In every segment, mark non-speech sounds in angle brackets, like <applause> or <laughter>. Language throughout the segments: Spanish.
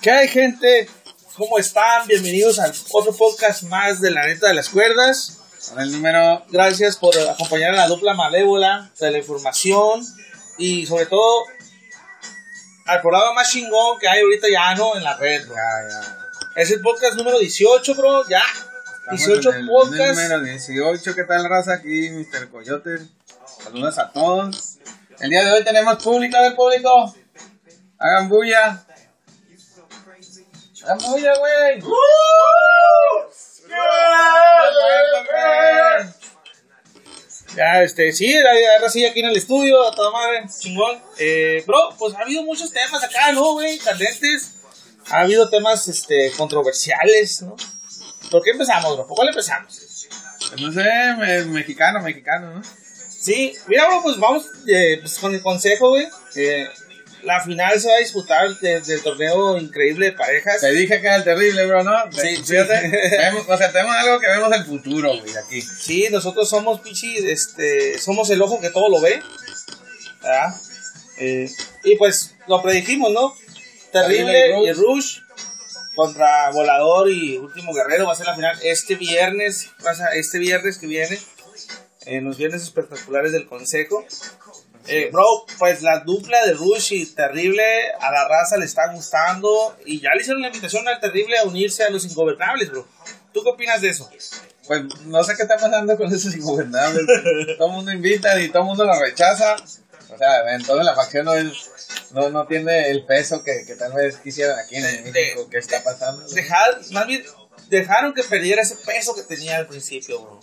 ¿Qué hay, gente? ¿Cómo están? Bienvenidos al otro podcast más de la neta de las cuerdas. Con el número. Gracias por acompañar a la dupla malévola de la información y sobre todo al programa más chingón que hay ahorita ya, ¿no? En la red, bro. Ya, ya. Es el podcast número 18, bro, ya. Estamos 18 en el podcasts. Número 18, ¿qué tal, raza? Aquí, Mr. Coyote. Saludos a todos. El día de hoy tenemos público, del público. Hagan bulla. Hagan bulla, güey. Ya, este, sí, la ahora sí aquí en el estudio, a toda madre, chingón. Eh, bro, pues ha habido muchos temas acá, ¿no, güey? Candentes. Ha habido temas, este, controversiales, ¿no? ¿Por qué empezamos, bro? ¿Por cuál empezamos? Pues No sé, me- mexicano, mexicano, ¿no? Sí, mira, bro, pues vamos eh, pues con el consejo, güey. Eh, la final se va a disputar de- del torneo increíble de parejas. Te dije que era el terrible, bro, ¿no? Sí, Fíjate, <laughs> sí. vemos- o sea, tenemos algo que vemos el futuro, güey, aquí. Sí, nosotros somos, pichi, este, somos el ojo que todo lo ve. ¿verdad? Eh, y pues lo predijimos, ¿no? Terrible y Rush contra Volador y Último Guerrero va a ser la final este viernes, pasa este viernes que viene, en los viernes espectaculares del Consejo. Eh, bro, pues la dupla de Rush y Terrible a la raza le está gustando y ya le hicieron la invitación al Terrible a unirse a los Ingobernables, bro. ¿Tú qué opinas de eso? Pues no sé qué está pasando con esos ingobernables. <laughs> todo el mundo invita y todo el mundo lo rechaza. O sea, entonces la facción no, es, no, no tiene el peso que, que tal vez quisieran aquí en De- México. ¿Qué está pasando? dejar, más bien, dejaron que perdiera ese peso que tenía al principio, bro.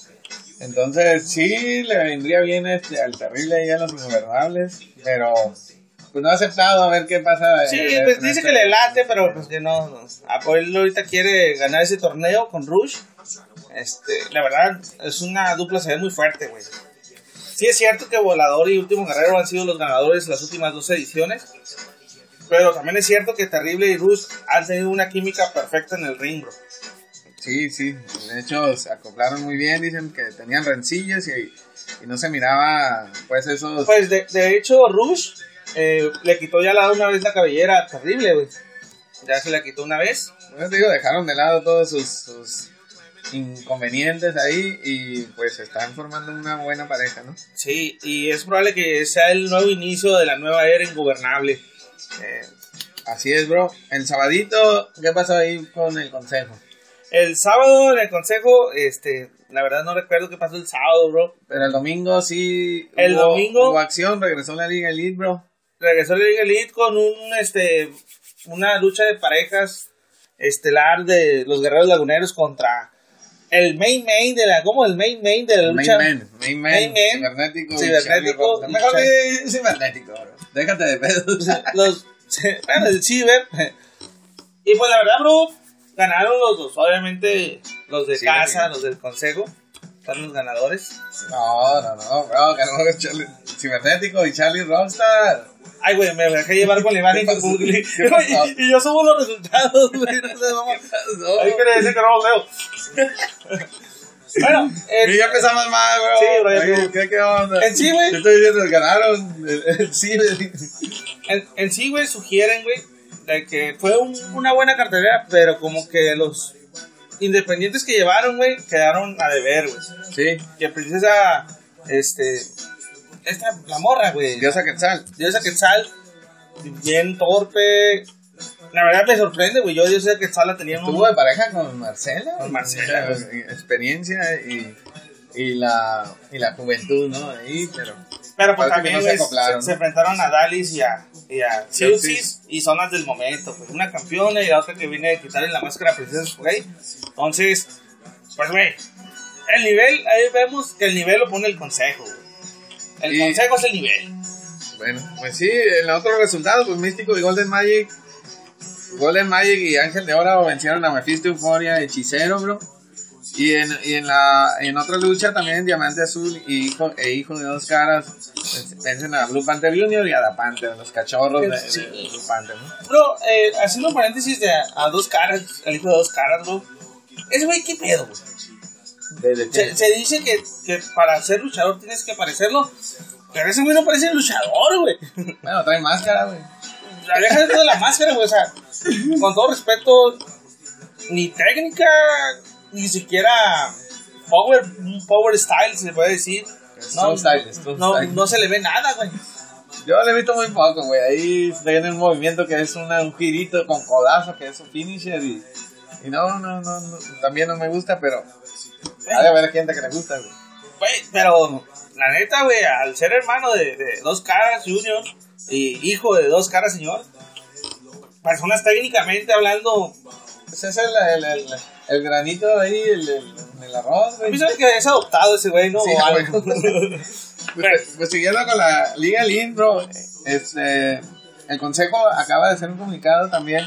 Entonces sí le vendría bien este, al terrible ahí a los ingobernables. Pero pues no ha aceptado a ver qué pasa. Sí, eh, pues con dice este- que le late, pero pues que no. no. Ah, pues ahorita quiere ganar ese torneo con Rush. Este, la verdad, es una dupla se ve muy fuerte, güey. Sí es cierto que Volador y Último Guerrero han sido los ganadores las últimas dos ediciones. Pero también es cierto que Terrible y Rush han tenido una química perfecta en el ring, bro. Sí, sí. De hecho, se acoplaron muy bien. Dicen que tenían rencillas y, y no se miraba, pues, esos. Pues de, de hecho, Rush eh, le quitó ya la una vez la cabellera Terrible, güey. Ya se la quitó una vez. Pues digo, dejaron de lado todos sus, sus inconvenientes ahí y pues están formando una buena pareja, ¿no? Sí, y es probable que sea el nuevo inicio de la nueva era ingobernable. Eh, Así es, bro. El sabadito, ¿qué pasó ahí con el consejo? El sábado en el consejo, este, la verdad no recuerdo qué pasó el sábado, bro. Pero el domingo sí. El hubo- domingo- Hubo acción, regresó la Liga Elite, bro. Regresó la Liga Elite con un, este, una lucha de parejas estelar de los guerreros laguneros contra el main main de la, ¿cómo? El main main de la Main lucha. main man, Main man, cibernético, cibernético Charlie. Mejor cibernético, bro. Déjate de pedos. los, <laughs> bueno, el ciber. <laughs> Y pues la verdad, bro, ganaron los dos. Obviamente, los de Sí, casa, los del consejo, son los ganadores. No, no, no, bro, ganó Charlie- cibernético y Charlie Rockstar. Ay, güey, me dejé llevar con la imagen ¿Qué que pasó? publiqué. ¿Qué pasó? <laughs> Y, y yo somos los resultados, güey. No sé, vamos. Ahí quiere decir que no los leo. bueno, <laughs> Y el- ya empezamos mal, bro. Sí, bro, ya. ¿Qué, qué onda? En sí, güey. Yo estoy diciendo que ganaron. El sí, güey. en, en sí, güey, sugieren, güey, de que fue un- una buena cartelera, pero como que los independientes que llevaron, güey, quedaron a deber, güey. Sí, que princesa, este, esta, la morra, güey, Diosa Quetzal. Diosa Quetzal, bien torpe, la verdad me sorprende, güey, yo Diosa Quetzal la tenía en un- Estuvo de pareja con Marcela. Con Marcela, sea, Experiencia y, y, la, y la juventud, ¿no? Ahí, pero. Pero pues también, no se enfrentaron a Dalis y a, y a y son las del momento, pues, una campeona y la otra que viene a quitarle la máscara a Princesa güey, entonces, pues, güey, el nivel, ahí vemos que el nivel lo pone el consejo, el Y- consejo es el nivel, Bueno, pues sí, en los otros resultados, pues Místico y Golden Magic. Golden Magic y Ángel de Oro vencieron a Mephisto Euforia Hechicero, bro. Y en, y en la en otra lucha también Diamante Azul y hijo, e Hijo de Dos Caras vencen a Blue Panther Jr. y a La Panther, los cachorros de, Sí. de Blue Panther, ¿no? Bro, eh, haciendo un paréntesis de a, a dos caras, el hijo de dos caras, bro. Ese güey, ¿qué pedo, güey? Se, se dice que, que para ser luchador tienes que parecerlo. Pero ese güey no parece luchador, güey. Bueno, trae máscara, güey. la deja de la máscara, güey. O sea, con todo respeto, ni técnica, ni siquiera power, power style, se puede decir. No, style, no, no se le ve nada, güey. Yo le he visto muy poco, güey. Ahí tiene un movimiento que es una, un girito con codazo, que es un finisher. Y, y no, no, no, no, también no me gusta, pero hay de ver gente que le gusta, güey. Güey, pero la neta, güey, al ser hermano de, de dos caras, Junior, y hijo de dos caras, señor, personas técnicamente hablando, Ese es el, el, el, el granito ahí, el, el, arroz, a güey. mí me que es adoptado ese güey, ¿no? Sí, algo. <laughs> Pues, pues siguiendo con la Liga Lean, bro, este, el consejo acaba de hacer un comunicado también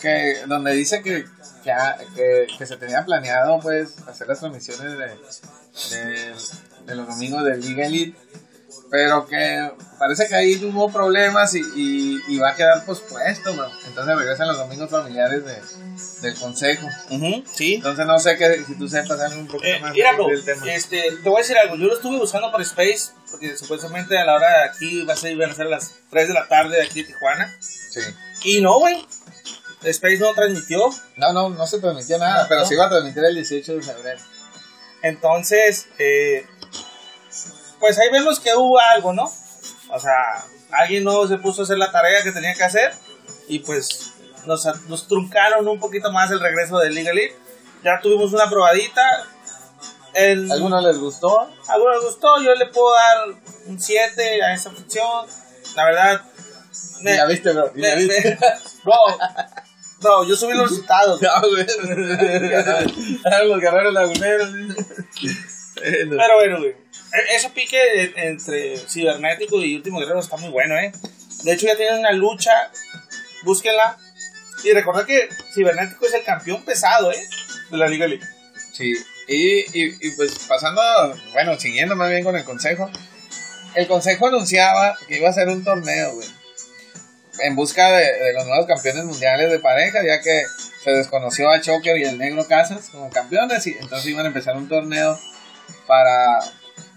que donde dice que, que, que se tenía planeado pues hacer las transmisiones de, de, de los domingos de Liga Elite, pero que parece que ahí hubo problemas y, y, y va a quedar pospuesto, bro. Entonces regresan los domingos familiares de, del consejo. Ujú, sí. Entonces no sé que, si tú sepas algo un poquito Eh, más mira, bro, del tema. este, te voy a decir algo. Yo lo estuve buscando por Space, porque supuestamente a la hora de aquí va a ser, van a ser las 3 de la tarde de aquí de Tijuana. Sí. Y no, güey. Space no transmitió. No, no, no se transmitió nada, No, pero no. se iba a transmitir el 18 de febrero. Entonces, eh, pues ahí vemos que hubo algo, ¿no? O sea, alguien no se puso a hacer la tarea que tenía que hacer y pues nos, nos truncaron un poquito más el regreso de Liga Elite. Ya tuvimos una probadita. El, ¿A ¿Alguno les gustó? algunos les gustó, yo le puedo dar un 7 a esa función. La verdad, Ni la viste, bro. Ni la me- viste. me- <laughs> bro, bro, yo subí los resultados. <laughs> No, güey. Los guerreros laguneros. Pero bueno, güey. E- Ese pique en- entre Cibernético y Último Guerrero está muy bueno, ¿eh? De hecho, ya tienen una lucha. Búsquenla. Y recordad que Cibernético es el campeón pesado, ¿eh? De la Liga League. Sí, y, y, y pues pasando, bueno, siguiendo más bien con el consejo. El consejo anunciaba que iba a ser un torneo, güey. En busca de, de los nuevos campeones mundiales de pareja, ya que se desconoció a Choker y el Negro Casas como campeones, y entonces iban a empezar un torneo para,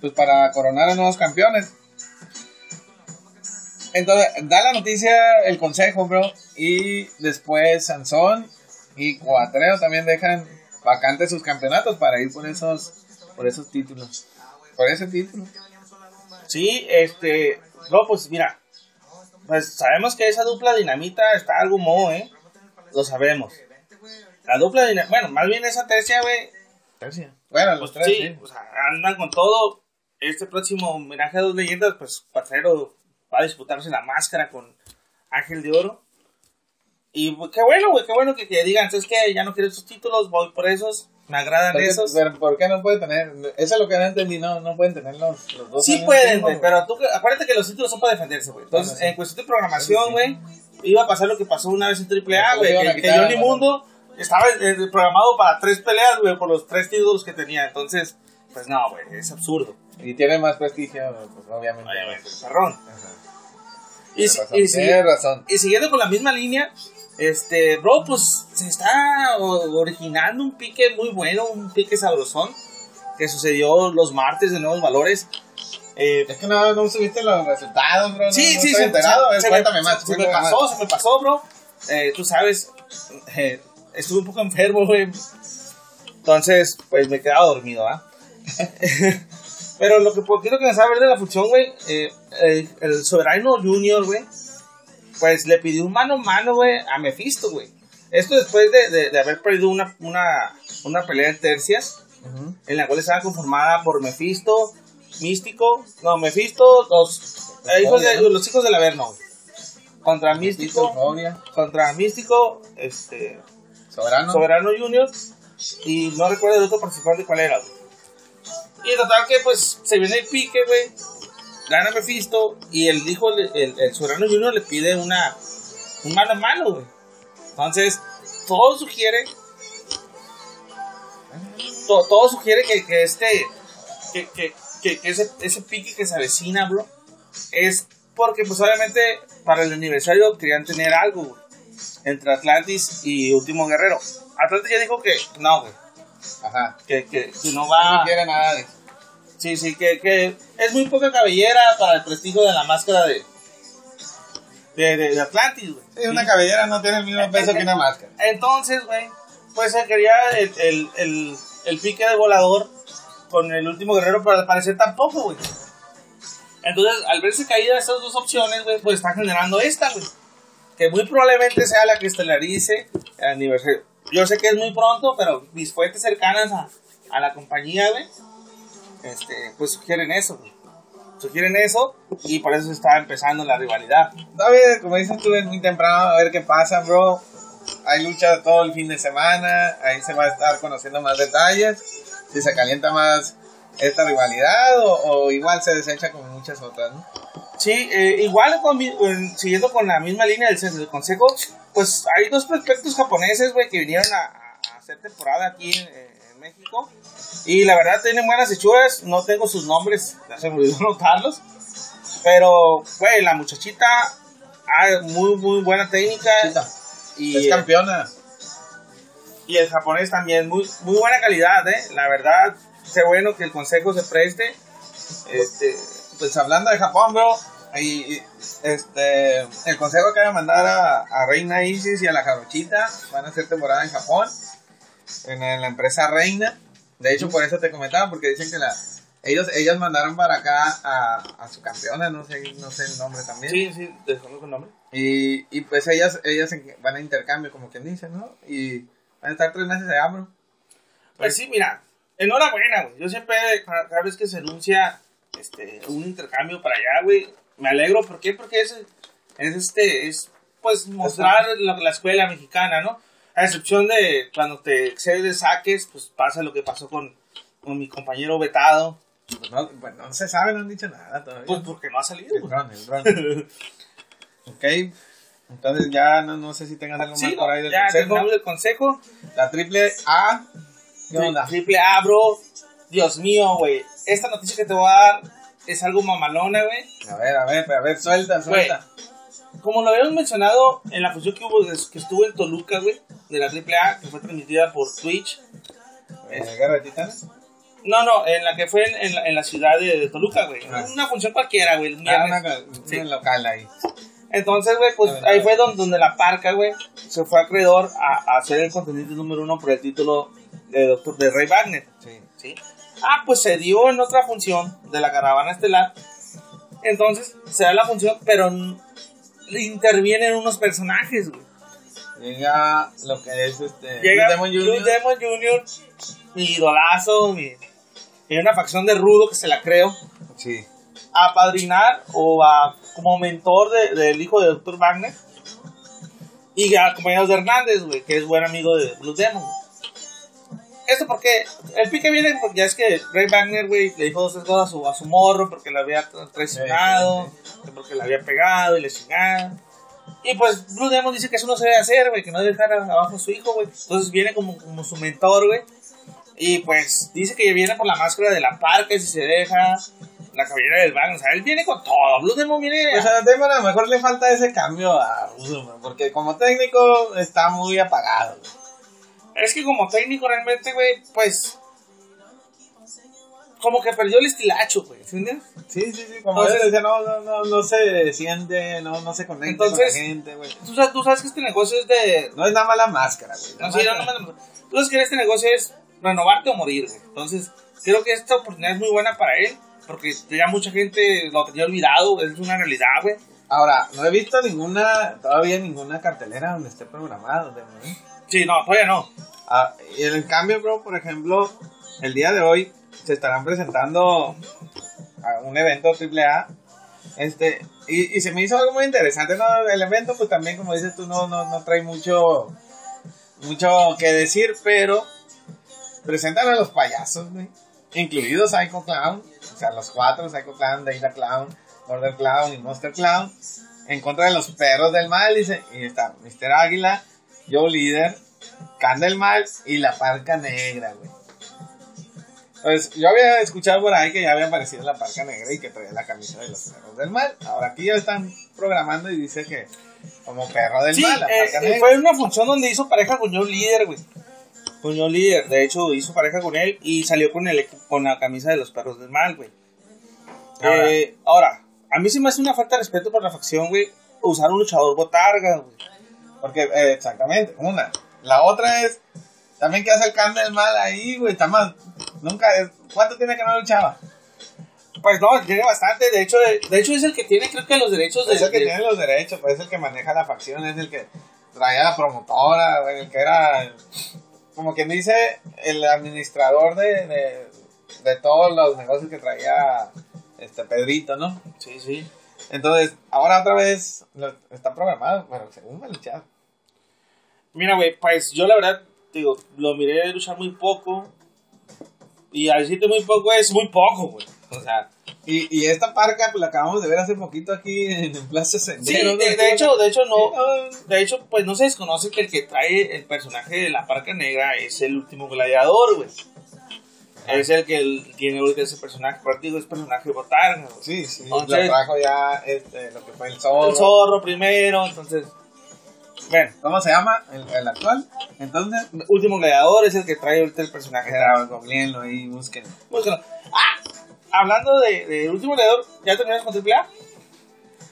pues para coronar a nuevos campeones. Entonces, da la noticia el consejo, bro, y después Sansón y Cuatreo también dejan vacantes sus campeonatos para ir por esos, por esos títulos. Por ese título. Sí, este. No, pues mira. Pues sabemos que esa dupla dinamita está algo moho, ¿eh? Lo sabemos. La dupla dinamita. Bueno, más bien esa tercia, güey. Bueno, los Pues tres, sí, sí. o sea, andan con todo. Este próximo homenaje a dos leyendas, pues Cuatrero va a disputarse la máscara con Ángel de Oro. Y pues, qué bueno, güey, qué bueno que, que digan, es que ya no quiero esos títulos, voy por esos, me agradan ¿Por qué, esos. pero ¿por qué no puede tener? Eso es lo que no entendí, no, no pueden tener los, los dos. Sí pueden, güey, pero tú, acuérdate que los títulos son para defenderse, güey. Entonces, Bueno, sí. en cuestión de programación, Sí, sí. güey, iba a pasar lo que pasó una vez en AAA, güey, que, que Johnny. Mundo estaba eh, programado para tres peleas, güey, por los tres títulos que tenía. Entonces, pues no, güey, es absurdo. Y tiene más prestigio, pues obviamente. Oye, güey, perrón. Ajá. Y, si- razón, y si- razón. y siguiendo con la misma línea, este, bro, pues se está originando un pique muy bueno, un pique sabrosón, que sucedió los martes de Nuevos Valores. Eh, Es que no, no subiste los resultados, bro. no- sí, no sí, estoy se, enterado. Se- se cuéntame me, más. se me cuéntame más. pasó, se me pasó, bro. Eh, tú sabes, eh, estuve un poco enfermo, güey. Entonces, pues me quedaba dormido, ¿ah? <laughs> <laughs> Pero lo que poquito que me sabe de la función, güey, eh, eh, el Soberano Junior, güey, pues le pidió un mano a mano, güey, a Mephisto, güey. Esto después de, de- de haber perdido una, una, una pelea de tercias, Ujú. en la cual estaba conformada por Mephisto, Místico, no, Mephisto, los, eh, hijos de, los hijos del Averno, contra Místico, contra Místico, este, Soberano. Soberano Junior, y no recuerdo el otro participante cuál era, güey. Y total que pues se viene el pique, güey, gana Mephisto, y el hijo, le- el, el Soberano Junior le pide una, un mano a mano, güey. Entonces, todo sugiere, to- todo sugiere que, que este, que, que, que ese, ese pique que se avecina, bro, es porque pues obviamente para el aniversario querían tener algo, güey, entre Atlantis y Último Guerrero. Atlantis ya dijo que no, güey, Ajá. que, que, que no No va... quiere nada de. Sí, sí, que, que es muy poca cabellera para el prestigio de la máscara de, de, de, de Atlantis, güey. Sí, una cabellera no tiene el mismo peso que una máscara. Entonces, güey, pues se quería el, el, el, el pique de volador con el último guerrero para parecer tan poco, güey. Entonces, al verse caída estas dos opciones, güey, pues está generando esta, güey. Que muy probablemente sea la que estelarice el aniversario. Yo sé que es muy pronto, pero mis fuentes cercanas a, a la compañía, güey, este, pues sugieren eso, güey. Sugieren eso y por eso está empezando la rivalidad. Todavía, como dices tú, es muy temprano a ver qué pasa, bro. Hay lucha todo el fin de semana, ahí se va a estar conociendo más detalles. Si se calienta más esta rivalidad o, o igual se desecha como muchas otras, ¿no? Sí, eh, igual con en- siguiendo con la misma línea del, del consejo, pues hay dos prospectos japoneses, güey, que vinieron a, hacer temporada aquí en, en México. Y la verdad tienen buenas hechuras, no tengo sus nombres, ya se me olvidó <laughs> anotarlos. Pero, güey, la muchachita, ah, muy, muy buena técnica. Y, es campeona. y el japonés también, muy, muy buena calidad, ¿eh? La verdad, qué bueno que el consejo se preste. Este, Pues hablando de Japón, bro, y, este, el consejo acaba de mandar a, a Reina Isis y a la Jarochita. Van a hacer temporada en Japón, en, en la empresa Reina. De hecho, por eso te comentaba, porque dicen que la, ellos, ellas mandaron para acá a, a su campeona, no sé, no sé el nombre también. sí, sí, desconozco el nombre. Y, y pues ellas, ellas van a intercambio, como quien dice, ¿no? Y van a estar tres meses allá, bro. Pues sí, mira, enhorabuena, güey. Yo siempre, cada vez que se anuncia este, un intercambio para allá, güey, me alegro. ¿Por qué? Porque es, es este, es pues mostrar la, la escuela mexicana, ¿no? A excepción de cuando te excedes de saques, pues pasa lo que pasó con, con mi compañero vetado, Pues no, pues no se sabe, no han dicho nada todavía. pues porque no ha salido, el dron, el dron. <laughs> ok, entonces ya no, no sé si tengas algo Sí, más por ahí del ya consejo. terminamos el consejo. La triple A, ¿qué onda? Triple A, bro. Dios mío, güey. Esta noticia que te voy a dar es algo mamalona, güey. A ver, a ver, a ver, suelta, suelta. Como lo habíamos mencionado en la función que hubo, que estuvo en Toluca, güey, de la AAA, que fue transmitida por Twitch. Eh, Guerra de Titanes. No, no, en la que fue en, en la, en la ciudad de, de Toluca, güey. Ah. Una función cualquiera, güey. Ah, una, Sí. un local ahí. Entonces, güey, pues Ah, ahí ah. fue donde, donde la parca, güey, se fue acreedor a, a ser el contendiente número uno por el título de, doctor, de Ray Wagner. Sí. ¿sí? Ah, pues se dio en otra función de la caravana estelar. Entonces, se da la función, pero intervienen unos personajes, güey. Llega lo que es este. Llega Blue Demon Jr. Blue Demon Jr., mi idolazo, mi, una facción de rudo que se la creo, Sí. a padrinar o a como mentor de- del hijo de Dr. Wagner y a compañeros de Hernández, güey, que es buen amigo de Blue Demon. Esto porque el pique viene porque ya es que Ray Wagner, güey, le dijo dos cosas a su, a su morro porque le había traicionado, que porque le había pegado y le chingada. Y pues Blue Demon dice que eso no se debe hacer, güey, que no debe dejar abajo a su hijo, güey. Entonces viene como, como su mentor, güey. Y pues dice que viene por la máscara de la parca si se deja, la cabellera del Wagner. O sea, él viene con todo. Blue Demon viene. Pues a Demon a lo mejor le falta ese cambio a Rudo, man, porque como técnico está muy apagado. güey. Es que como técnico realmente, güey, pues. Como que perdió el estilacho, güey. ¿Sí entiendes? Sí, sí, sí, como Entonces- él decía, no, no, no, no se siente, no, no se conecta Entonces- con la gente, güey. Tú sabes, tú sabes que este negocio es de. No es nada más la máscara, güey. La No, sí, no, máscara- no, no, no. Tú sabes que este negocio es renovarte o morir, güey. Entonces, creo que esta oportunidad es muy buena para él. Porque ya mucha gente lo tenía olvidado. Es una realidad, güey. Ahora, no he visto ninguna, todavía ninguna cartelera donde esté programado. ¿eh? Sí, no, todavía no. Ah, y en el cambio, bro, por ejemplo, el día de hoy se estarán presentando a un evento AAA. Este, y, y se me hizo algo muy interesante, ¿no? El evento, pues también, como dices tú, no, no, no trae mucho, mucho que decir, pero presentan a los payasos. Incluidos Psycho Clown, o sea, los cuatro, Psycho Clown, Data Clown, Border Clown y Monster Clown, en contra de los perros del mal, dice, y está Mr. Águila, Joe Líder, Can del Mal y la Parca Negra, güey. Pues yo había escuchado por ahí que ya había aparecido la Parca Negra y que traía la camisa de los perros del mal. Ahora aquí ya están programando y dice que como perro del Sí, mal, la eh, Parca eh, Negra. fue una función donde hizo pareja con John Líder, güey. Con John Líder, de hecho, hizo pareja con él y salió con, el, con la camisa de los perros del mal, güey. Ahora. Eh, ahora, a mí se me hace una falta de respeto por la facción, güey. usar un luchador botarga, güey. Porque, eh, exactamente, una. La otra es, también que hace el can del mal ahí, güey, está más, nunca, ¿cuánto tiene que no luchaba? Pues no, tiene bastante. De hecho, de, de hecho es el que tiene, creo que los derechos de. Es el que de- tiene los derechos, pues es el que maneja la facción, es el que traía la promotora, el que era, como quien dice, el administrador de, de, de todos los negocios que traía este Pedrito, ¿no? Sí, sí. Entonces, ahora otra vez lo- está programado, pero según me luchaba. Mira, güey, pues yo la verdad, digo, lo miré luchar muy poco. Y al decirte muy poco es muy poco, güey. O sea, Y, y esta parca, pues la acabamos de ver hace poquito aquí en, en Plaza sí, Sendero. de, ¿no? de hecho, de hecho no. Sí, De hecho, pues no se desconoce que el que trae el personaje de la Parca Negra es el último gladiador, güey. Es el que tiene ahorita ese personaje, pero digo, es personaje botarga, güey. Sí, sí, Entonces- lo trajo ya este, lo que fue el zorro. El zorro primero, entonces. Bueno, ¿Cómo se llama? El, el actual. Entonces, último gladiador es el que trae ahorita el personaje. googleenlo ahí, búsquenlo. Búscalo. Ah, hablando de, de último gladiador, ¿ya terminaste con AAA?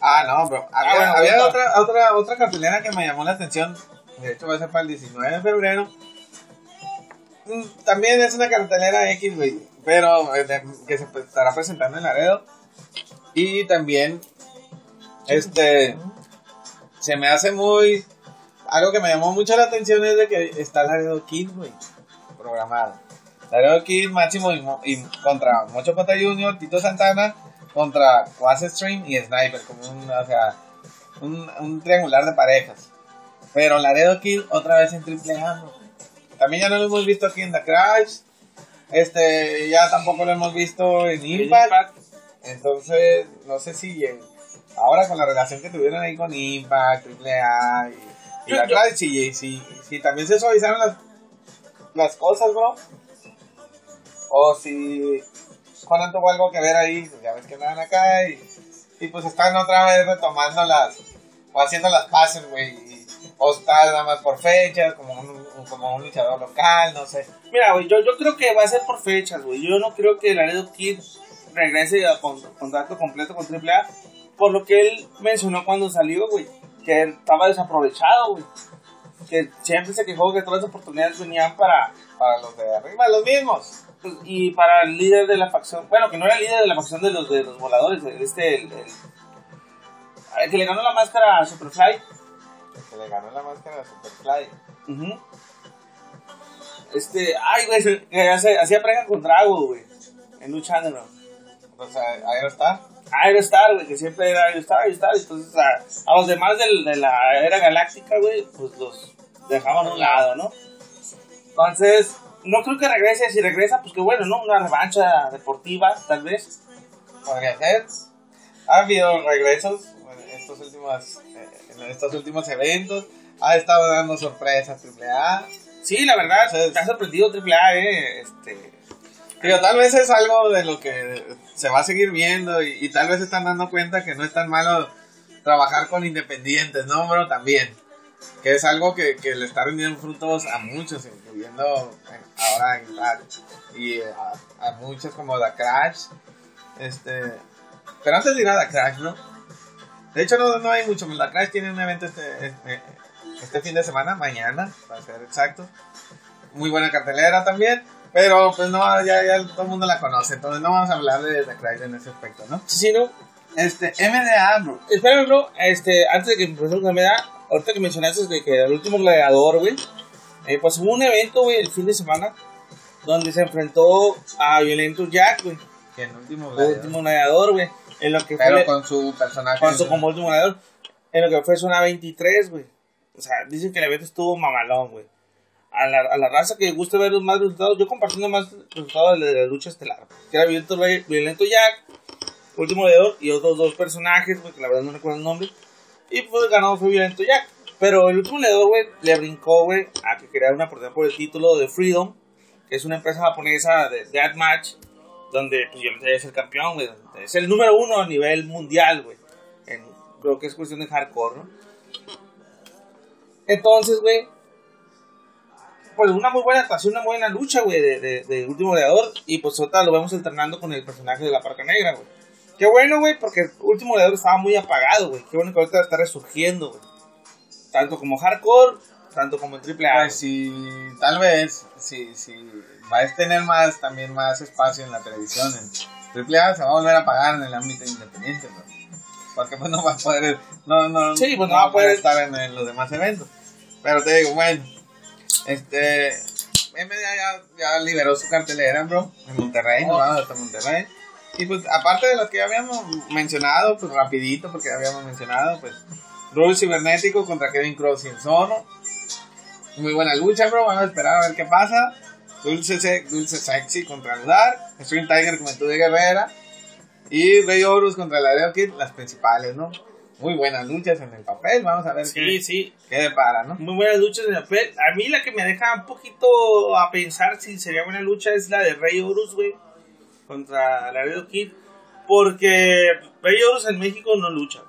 Ah, no, bro. Había, Ah, bueno, había otra, otra, otra cartelera que me llamó la atención. De hecho, va a ser para el 19 de febrero. Mm, También es una cartelera X, güey. Pero eh, de- que se estará presentando en Laredo. Y también, este, se me hace muy. Algo que me llamó mucho la atención es de que está Laredo Kid, güey. Programado. Laredo Kid, Máximo y, y contra Mocho Pata Junior, Tito Santana, contra Quasi Stream y Sniper, como un, o sea, un, un triangular de parejas. Pero Laredo Kid otra vez en triple A. También ya no lo hemos visto aquí en The Crash. Este, ya tampoco lo hemos visto en Impact. Entonces, no sé si eh, ahora con la relación que tuvieron ahí con Impact, AAA y, y la si, si, si también se suavizaron las, las cosas, bro. O si Conan tuvo algo que ver ahí, pues ya ves que andan acá y, y pues están otra vez retomando las, o haciendo las pases, güey. O está nada más por fechas, como un, un- como un luchador local, no sé. Mira, güey, yo, yo creo que va a ser por fechas, güey. Yo no creo que Laredo Kid regrese a con, contrato completo con AAA. Por lo que él mencionó cuando salió, güey. Que estaba desaprovechado, güey. Que siempre se quejó que todas las oportunidades venían para... Para los de arriba, los mismos. pues, y para el líder de la facción... Bueno, que no era el líder de la facción de los, de los voladores. Este, el, el- el que le ganó la máscara a Superfly. El que le ganó la máscara a Superfly. Ujú. Este, ay, güey, hacía pareja con Drago, güey. En Lucha Underground. Sea, ahí está. Aerostar, güey, que siempre era Aerostar, Aerostar. Entonces, a, a los demás del- de la era galáctica, güey, pues los dejaban a un lado, ¿no? Entonces, no creo que regrese. Si regresa, pues que bueno, ¿no? Una revancha deportiva, tal vez. Podría ser. Ha habido regresos en estos últimos, eh, en estos últimos eventos. Ha estado dando sorpresas AAA. Sí, la verdad, Entonces- te ha sorprendido AAA, eh. Este, Digo, tal vez es algo de lo que se va a seguir viendo y, y tal vez están dando cuenta que no es tan malo trabajar con independientes, ¿no, bro? También. Que es algo que, que le está rindiendo frutos a muchos, incluyendo eh, ahora en y a, a muchos como The Crash. Este, pero antes de ir a The Crash, ¿no? De hecho, no, no hay mucho. La Crash tiene un evento este, este, este fin de semana, mañana, para ser exacto. Muy buena cartelera también. Pero pues no, ya, ya todo el mundo la conoce. Entonces no vamos a hablar de The Crash en ese aspecto, ¿no? sí, ¿no? Este, MDA, bro. Espérame, bro, este, antes de que empecemos con medida, ahorita que mencionaste de que el último gladiador, güey, eh, pues hubo un evento, güey, el fin de semana, donde se enfrentó a Violento Jack, güey, Que en último el gladiador. último gladiador, güey, en lo que Pero fue, con su personaje. con su como último gladiador, en lo que fue Zona 23, güey. O sea, dicen que el evento estuvo mamalón, güey. A la, a la raza que guste ver los más resultados, yo compartiendo más resultados de la lucha estelar, que era Violento, Violento Jack, último gladiador y otros dos personajes, güey, que la verdad no recuerdo el nombre. Y pues el ganador fue Violento Jack. Pero el último gladiador, güey, le brincó, güey, a que quería una oportunidad por el título de Freedom, que es una empresa japonesa de Deathmatch, donde pues Violento Jack es el campeón, güey. Es el número uno a nivel mundial, güey. Creo que es cuestión de hardcore, ¿no? Entonces, güey, pues una muy buena actuación, una buena lucha, güey, de, de, de último gladiador. Y pues ahorita lo vemos alternando con el personaje de la Parca Negra, güey. Qué bueno, güey, porque el último goleador estaba muy apagado, güey. Qué bueno que ahorita está resurgiendo, güey. Tanto como hardcore, tanto como en triple A. Pues si, tal vez, si, si va a tener más, también más espacio en la televisión, en triple A se va a volver a pagar en el ámbito independiente, ¿no? Porque pues no va a poder, no, no, Sí, pues no va a poder estar en, en los demás eventos. Pero te digo, bueno, este, MMA ya, liberó su cartelera, bro, en Monterrey, nos vamos hasta Monterrey. Y pues, aparte de los que ya habíamos mencionado, pues rapidito, porque ya habíamos mencionado, pues, Rule Cibernético contra Kevin Cross y el Zorro. Muy buena lucha, bro, vamos a esperar a ver qué pasa. Dulce, Se- Dulce Sexy contra Ludar, Extreme Tiger Juventud de Guerrera y Rey Horus contra Laredo Kid, las principales, ¿no? Muy buenas luchas en el papel, vamos a ver Sí, qué, sí. qué depara, ¿no? Muy buenas luchas en la pelea. A mí la que me deja un poquito a pensar si sería buena lucha es la de Rey Horus, güey. Contra Laredo Kid. Porque Rey Horus en México no lucha.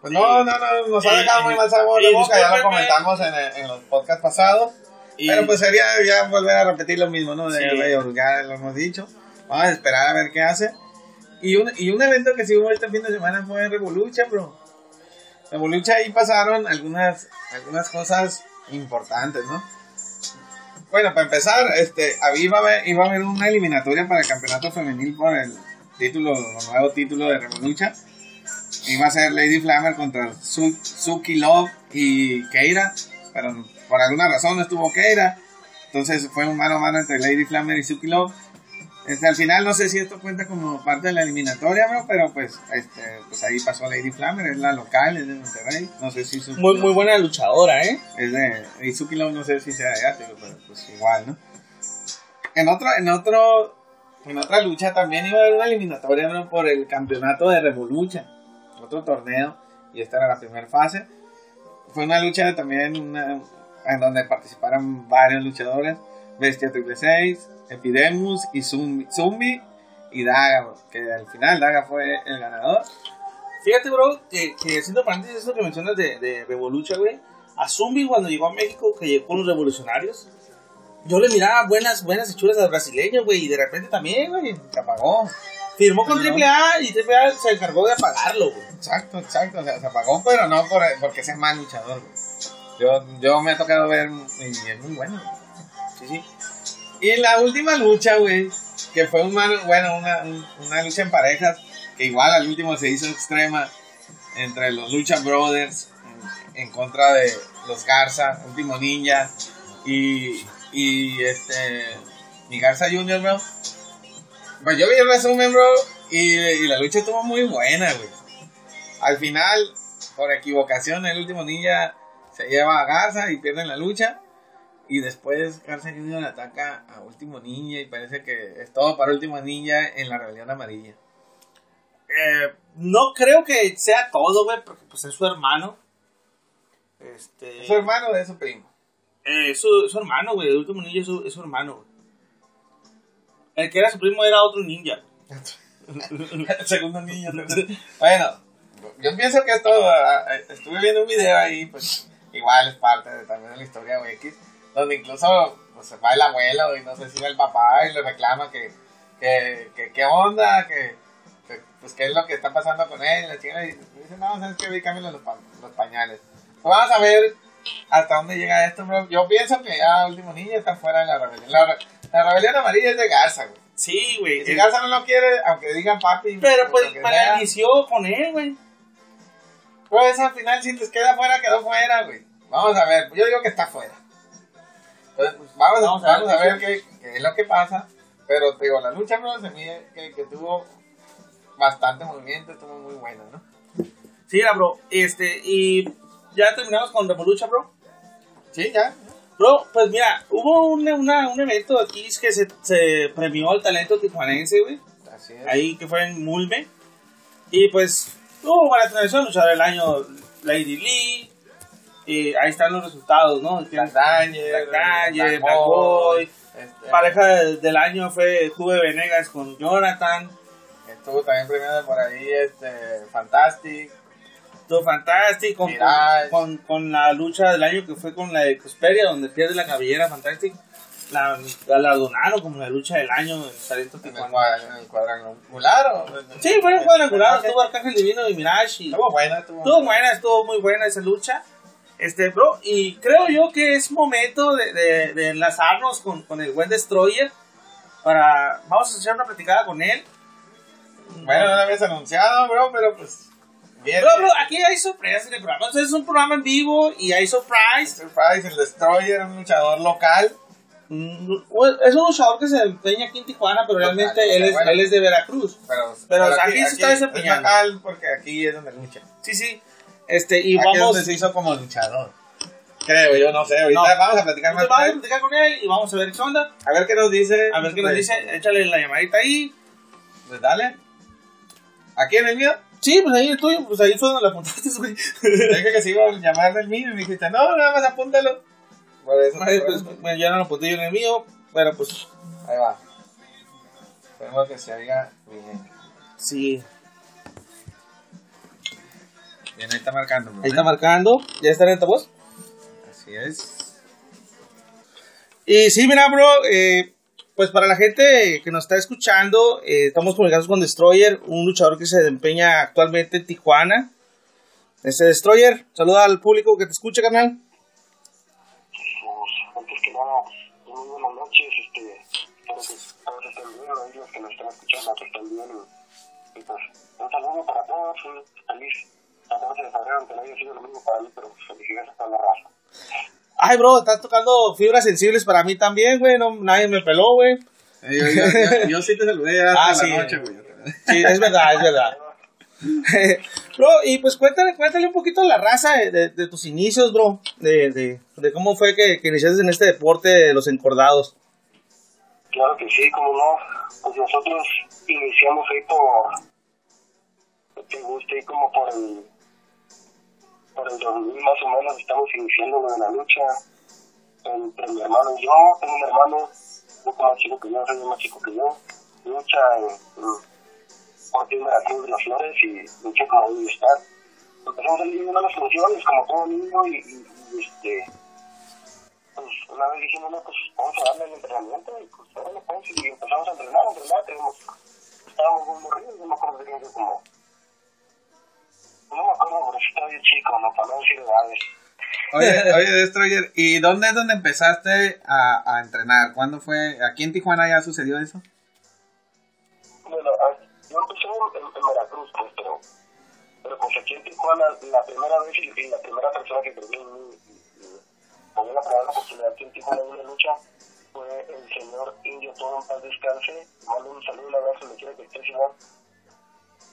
Pues no, no, no, nos ha dejado muy mal sabor de boca, ya lo comentamos en, el- en los podcasts pasados. Y- Pero pues sería ya volver a repetir lo mismo, ¿no? De. Rey Horus, ya lo hemos dicho. Vamos a esperar a ver qué hace. Y un, y un evento que sí hubo este fin de semana fue Revolucha, bro. Revolucha ahí pasaron algunas, algunas cosas importantes, ¿no? Bueno, para empezar, este, iba a, haber, iba a haber una eliminatoria para el campeonato femenil por el título, el nuevo título de Revolucha. Iba a ser Lady Flammer contra Su- Suki Love y Keira, pero por alguna razón no estuvo Keira. Entonces fue un mano a mano entre Lady Flammer y Suki Love. Este, al final no sé si esto cuenta como parte de la eliminatoria, bro, pero pues, este, pues ahí pasó Lady Flammer, es la local, es de Monterrey. No sé si Suki Muy, Love- muy buena luchadora, ¿eh? es de y Suki Love no sé si sea de Ate, pero pues igual, ¿no? En otro, en otro, en otra lucha también iba a haber una eliminatoria ¿no? por el campeonato de Revolucha, otro torneo, y esta era la primera fase. Fue una lucha también una- en donde participaron varios luchadores, Bestia Triple 6, Epidemus y Zumbi, Zumbi y Daga, bro, que al final Daga fue el ganador. Fíjate, bro, que, que haciendo paréntesis eso que mencionas de, de Revolucha, güey. A Zumbi cuando llegó a México, que llegó con los revolucionarios, yo le miraba buenas, buenas hechuras al brasileño, güey, y de repente también, güey. Se apagó. Firmó con Pero- AAA y AAA se encargó de apagarlo, güey. Exacto, exacto. O sea, se apagó, pero no por, porque sea mal luchador, güey. Yo, yo me ha tocado ver y es muy bueno. güey. Sí, sí. Y la última lucha, güey, que fue un bueno, una, un- una lucha en parejas, que igual al último se hizo extrema entre los Lucha Brothers en, en contra de los Garza, Último Ninja y, y este, mi Garza Junior, bro. Pues yo vi el resumen, bro, y, y la lucha estuvo muy buena, güey. Al final, por equivocación, el Último Ninja se lleva a Garza y pierden la lucha. Y después Garza Junior ataca a Último Ninja y parece que es todo para Último Ninja en la rebelión amarilla. Eh, no creo que sea todo, güey, porque pues es su hermano. Este. Es su hermano de su primo. Eh, es su, es su hermano, güey. El último ninja es su, es su hermano, güey. El que era su primo era otro ninja. El <laughs> segundo niño. bueno, yo pienso que es todo. Estuve viendo un video ahí, pues igual es parte de, también de la historia X, donde incluso pues, va el abuelo y no sé si va el papá y le reclama que, que, que qué onda, que, que, pues qué es lo que está pasando con él. Y la chica le dice, no, sabes que vi cámbiale los, pa- los pañales. Pues vamos a ver hasta dónde llega esto, bro. Yo pienso que ya último niño está fuera de la rebelión. La, re- la rebelión amarilla es de Garza, güey. Sí, güey. Y si El- Garza no lo quiere, aunque digan papi. Pero pues para inició con él, güey. Pues al final, si les queda fuera, quedó fuera, güey. Vamos a ver, yo digo que está fuera. Pues, pues, vamos, Vamos a, vamos a qué ver qué, qué es lo que pasa. Pero te digo, la lucha, bro, se mide que, que tuvo bastante movimiento, estuvo muy buena, ¿no? Sí, era, bro. Este, y ya terminamos con Revolucha, bro. Sí, ya. Bro, pues mira, hubo un, una- un evento aquí que se, se premió al talento tijuanense, güey. Así es. Ahí que fue en Mulme. Y pues hubo buena transmisión, luchador del año Lady Lee. Y ahí están los resultados, ¿no? Black Danger, Black Boy, este, Pareja del, del año fue Juve Venegas con Jonathan. Estuvo también premiado por ahí, este, Fantastic. Todo fantástico. Con, con, con la lucha del año que fue con la de Cusperia, donde pierde la cabellera Fantastic. la galardonaron como la lucha del año en el, Tijuana. en el cuadrangular. ¿o? Sí, fue en cuadrangular, estuvo Arcángel Divino y Mirage y Estuvo buena, estuvo estuvo buena, estuvo muy buena esa lucha. Este, bro, y creo yo que es momento de, de, de enlazarnos con, con el buen Destroyer para, vamos a hacer una platicada con él. Bueno, no lo habías anunciado, bro, pero pues. Bien. Bro, bro, aquí hay sorpresas en el programa. Entonces es un programa en vivo y hay surprise. Surprise, el Destroyer, un luchador local. Mm, Es un luchador que se empeña aquí en Tijuana, pero Local, realmente él es, bueno. él es de Veracruz. Pero, Pero aquí se está Es desempeñando. local porque aquí es donde lucha. Sí, sí. Este, y aquí es vamos, donde se hizo como luchador. Creo, yo no sé. Ahorita No. vamos a platicar más vamos a platicar con él y vamos a ver qué onda. A ver qué nos dice. A ver qué nos Pues, dice. Échale la llamadita ahí. Pues dale. ¿Aquí en el mío? Sí, pues ahí el tuyo, pues ahí fue donde la apuntaste, güey. <laughs> Dije que se iba a llamar del mío y me dijiste, no, nada más apúntalo. Por eso, Ay, pues, bueno, ya no lo apunté yo en el mío, pero pues Ahí va. Esperemos que se oiga bien. sí. Bien, ahí está marcando. Ahí está marcando. ¿Ya está en altavoz? Así es. Y sí, mira, bro, eh, pues para la gente que nos está escuchando, eh, estamos comunicados con Destroyer, un luchador que se desempeña actualmente en Tijuana. Este Destroyer, saluda al público que te escucha, carnal. pues, antes que nada, muy buenas noches, este, espero que todos estén bien, los que nos están escuchando que estén bien, y, y pues, un saludo para todos, un feliz 14 de febrero, aunque no haya sido lo mismo para mí, pero felicidades a toda la raza. Ay, bro, estás tocando fibras sensibles para mí también, güey. No, nadie me peló, güey. Yo, yo, yo- yo sí te saludé ya Ah, hasta sí. la noche, güey. Sí, es verdad, es verdad. <laughs> bro, y pues cuéntale, cuéntale un poquito a la raza de, de- de tus inicios, bro. De, de, de cómo fue que, que iniciaste en este deporte de los encordados. Claro que sí, como no, pues nosotros iniciamos ahí por, te gusta ahí como por el, por el 2000 más o menos, estamos iniciando lo de la lucha entre mi hermano y yo, tengo un hermano un poco más chico que yo, soy más chico que yo, lucha por ti Veracruz de las Flores y lucha como debe estar. Empezamos a ir las funciones como todo niño y, este pues una vez dijimos, no, pues vamos a darle el entrenamiento y pues bueno, pues y empezamos a entrenar, a entrenar, tenemos, estábamos muy morridos, no me acuerdo yo como, no me acuerdo, pero estaba bien chico, no, para no decir edades. Oye, <laughs> oye, Destroyer, ¿y dónde es donde empezaste a, a entrenar? ¿Cuándo fue? ¿Aquí en Tijuana ya sucedió eso? Bueno, ah, yo empecé en, Veracruz, pues, pero, pero pues aquí en Tijuana, la primera vez y, y la primera persona que y tuve la primera oportunidad aquí en Tijuana en una lucha fue el señor Indio Todo en paz descanse. Mando un saludo, un abrazo, me quiere que esté, señor.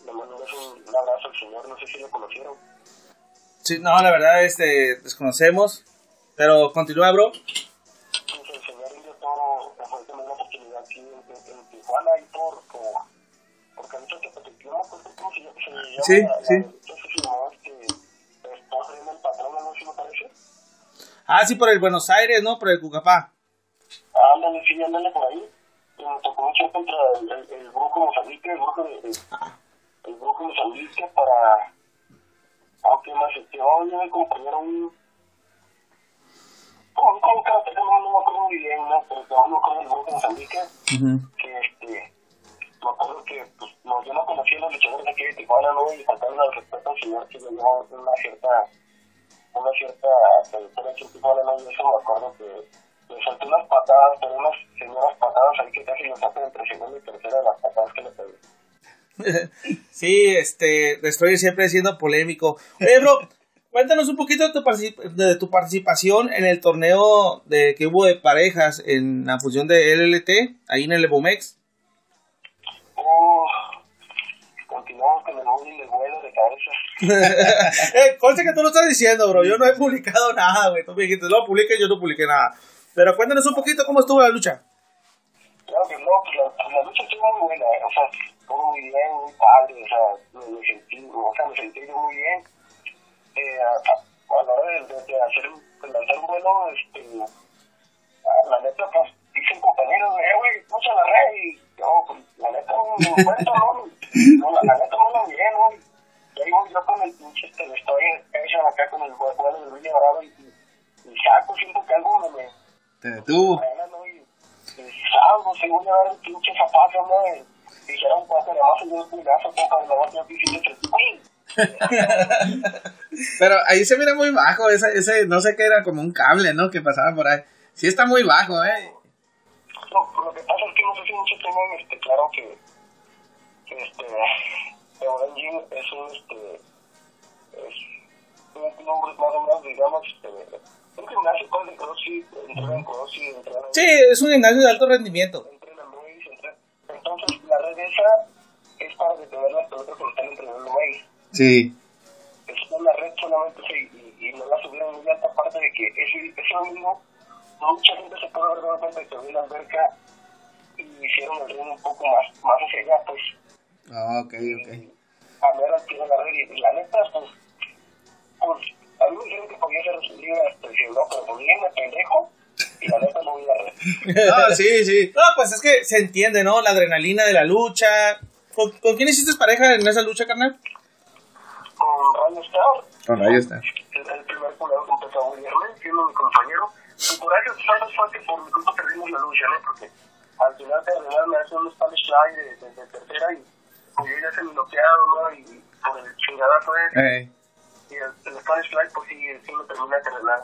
Le mando un un abrazo al señor, no sé si lo conocieron. Sí, no, la verdad, este, desconocemos. Pero continúa, bro. Pues el señor Indio Toro fue tener una oportunidad aquí en, en, en Tijuana y por, por, por no me acuerdo cómo se. Se llama Sí, la- sí. la- Entonces se llamaba este, esposa de el patrón, no sé si me parece. Ah, sí, por el Buenos Aires, ¿no? Por el Cucapá. Ándale, sí, ándale por ahí. Me tocó luchar contra el, el, el brujo Mozambique, el brujo de, de- el brujo Mozambique para, aunque me aceptó yo mi compañero un, como un como karate, no, me acuerdo bien, ¿no? Pero me acuerdo del brujo Mozambique, que este, me acuerdo que, pues, no, yo no conocía a los luchadores de aquí de Tijuana, ¿no? Y faltaron al respeto al señor que me dio una cierta, una cierta trayectoria aquí en Tijuana, ¿no? Y eso me acuerdo que le solté unas patadas, pero unas señoras patadas ahí que casi lo sacan entre segunda y tercera de las patadas que le pegué. <laughs> Sí, este, Destroyer siempre siendo polémico. Oye, bro, cuéntanos un poquito de tu, particip- de tu participación en el torneo de que hubo de parejas en la fusión de LLT, ahí en el Evomex. Oh, continuamos con el bullying de vuelo de cabeza. <laughs> eh, conste que tú lo estás diciendo, bro. Yo no he publicado nada, güey. Tú me dijiste, no publiques, yo no publiqué nada. Pero cuéntanos un poquito cómo estuvo la lucha. Claro que no, pues la, la lucha estuvo muy buena, o sea, todo muy bien, muy padre, o sea, me, me sentí, o sea, me sentí yo muy bien. Eh, a, a- la hora de, de, de hacer, un- de lanzar un vuelo, este, a- la neta, pues, dicen compañeros, eh, güey, lucha la red, y yo, pues, la neta, no, cuento, no, no, la, la neta no lo miré, ¿no? Y ahí voy yo con el pinche, este, estoy hecho acá con el vuelo de Luis Dorado y, y, saco, siento que algo me, me Te detuvo. frena, ¿no? Y algo, se voy a dar un dijeron, pues, nada más un de la otra difícil Pero ahí se mira muy bajo, ese, ese, no sé qué era, como un cable, ¿no? Que pasaba por ahí. Sí está muy bajo, ¿eh? No, lo que pasa es que no sé si muchos tengan, este, claro que, que este, el Engine es un, este, es un nombre más o menos, digamos, este, un gimnasio con de CrossFit, entrenan en CrossFit, entrenan Sí, es un gimnasio de alto rendimiento. entrenan Waze, entrenan- entonces la red esa es para detener las pelotas que están entrenando Waze. Sí. es una red solamente sí, y, y no la subieron muy alta aparte de que ese, ese domingo mucha gente se puede haber dado cuenta de que había la alberca y hicieron el ring un poco más, más hacia allá pues Ah, ok, ok. a ver al pie de la red y, la neta pues pues a mí me dijeron que podía ser de expresión no pero pues bien me pendejo no sí, sí. No, pues es que se entiende, ¿no? La adrenalina de la lucha. ¿Con, con quién hiciste pareja en esa lucha, carnal? con Ryan Star Con rayo está. es el primer jugador que empezó a unirme siendo mi compañero mi coraje quizás fue que por mi culpa perdimos la lucha ¿no? porque al final terminar me hace un Spanish Fly de, de, de tercera y pues yo ya se me bloqueado ¿no? y por el chingadazo ese Eh. y el, el Spanish Fly pues sí, sí me termina de terminar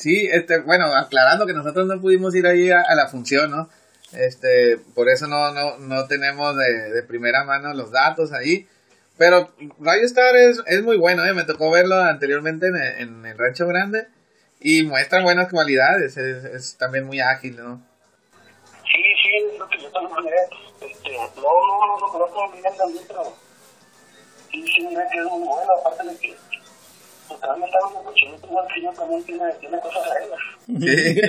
Sí, este, bueno, aclarando que nosotros no pudimos ir ahí a, la función, ¿no? Este, por eso no, no, no tenemos de, de primera mano los datos ahí. Pero Rayo Star es, es muy bueno, ¿eh? Me tocó verlo anteriormente en, en el Rancho Grande y muestra buenas cualidades, es, es también muy ágil, ¿no? sí, sí, es lo que yo también este, no, no, no, no también pero sí, sí, miré que es muy bueno aparte de que también tiene, cosas Sí.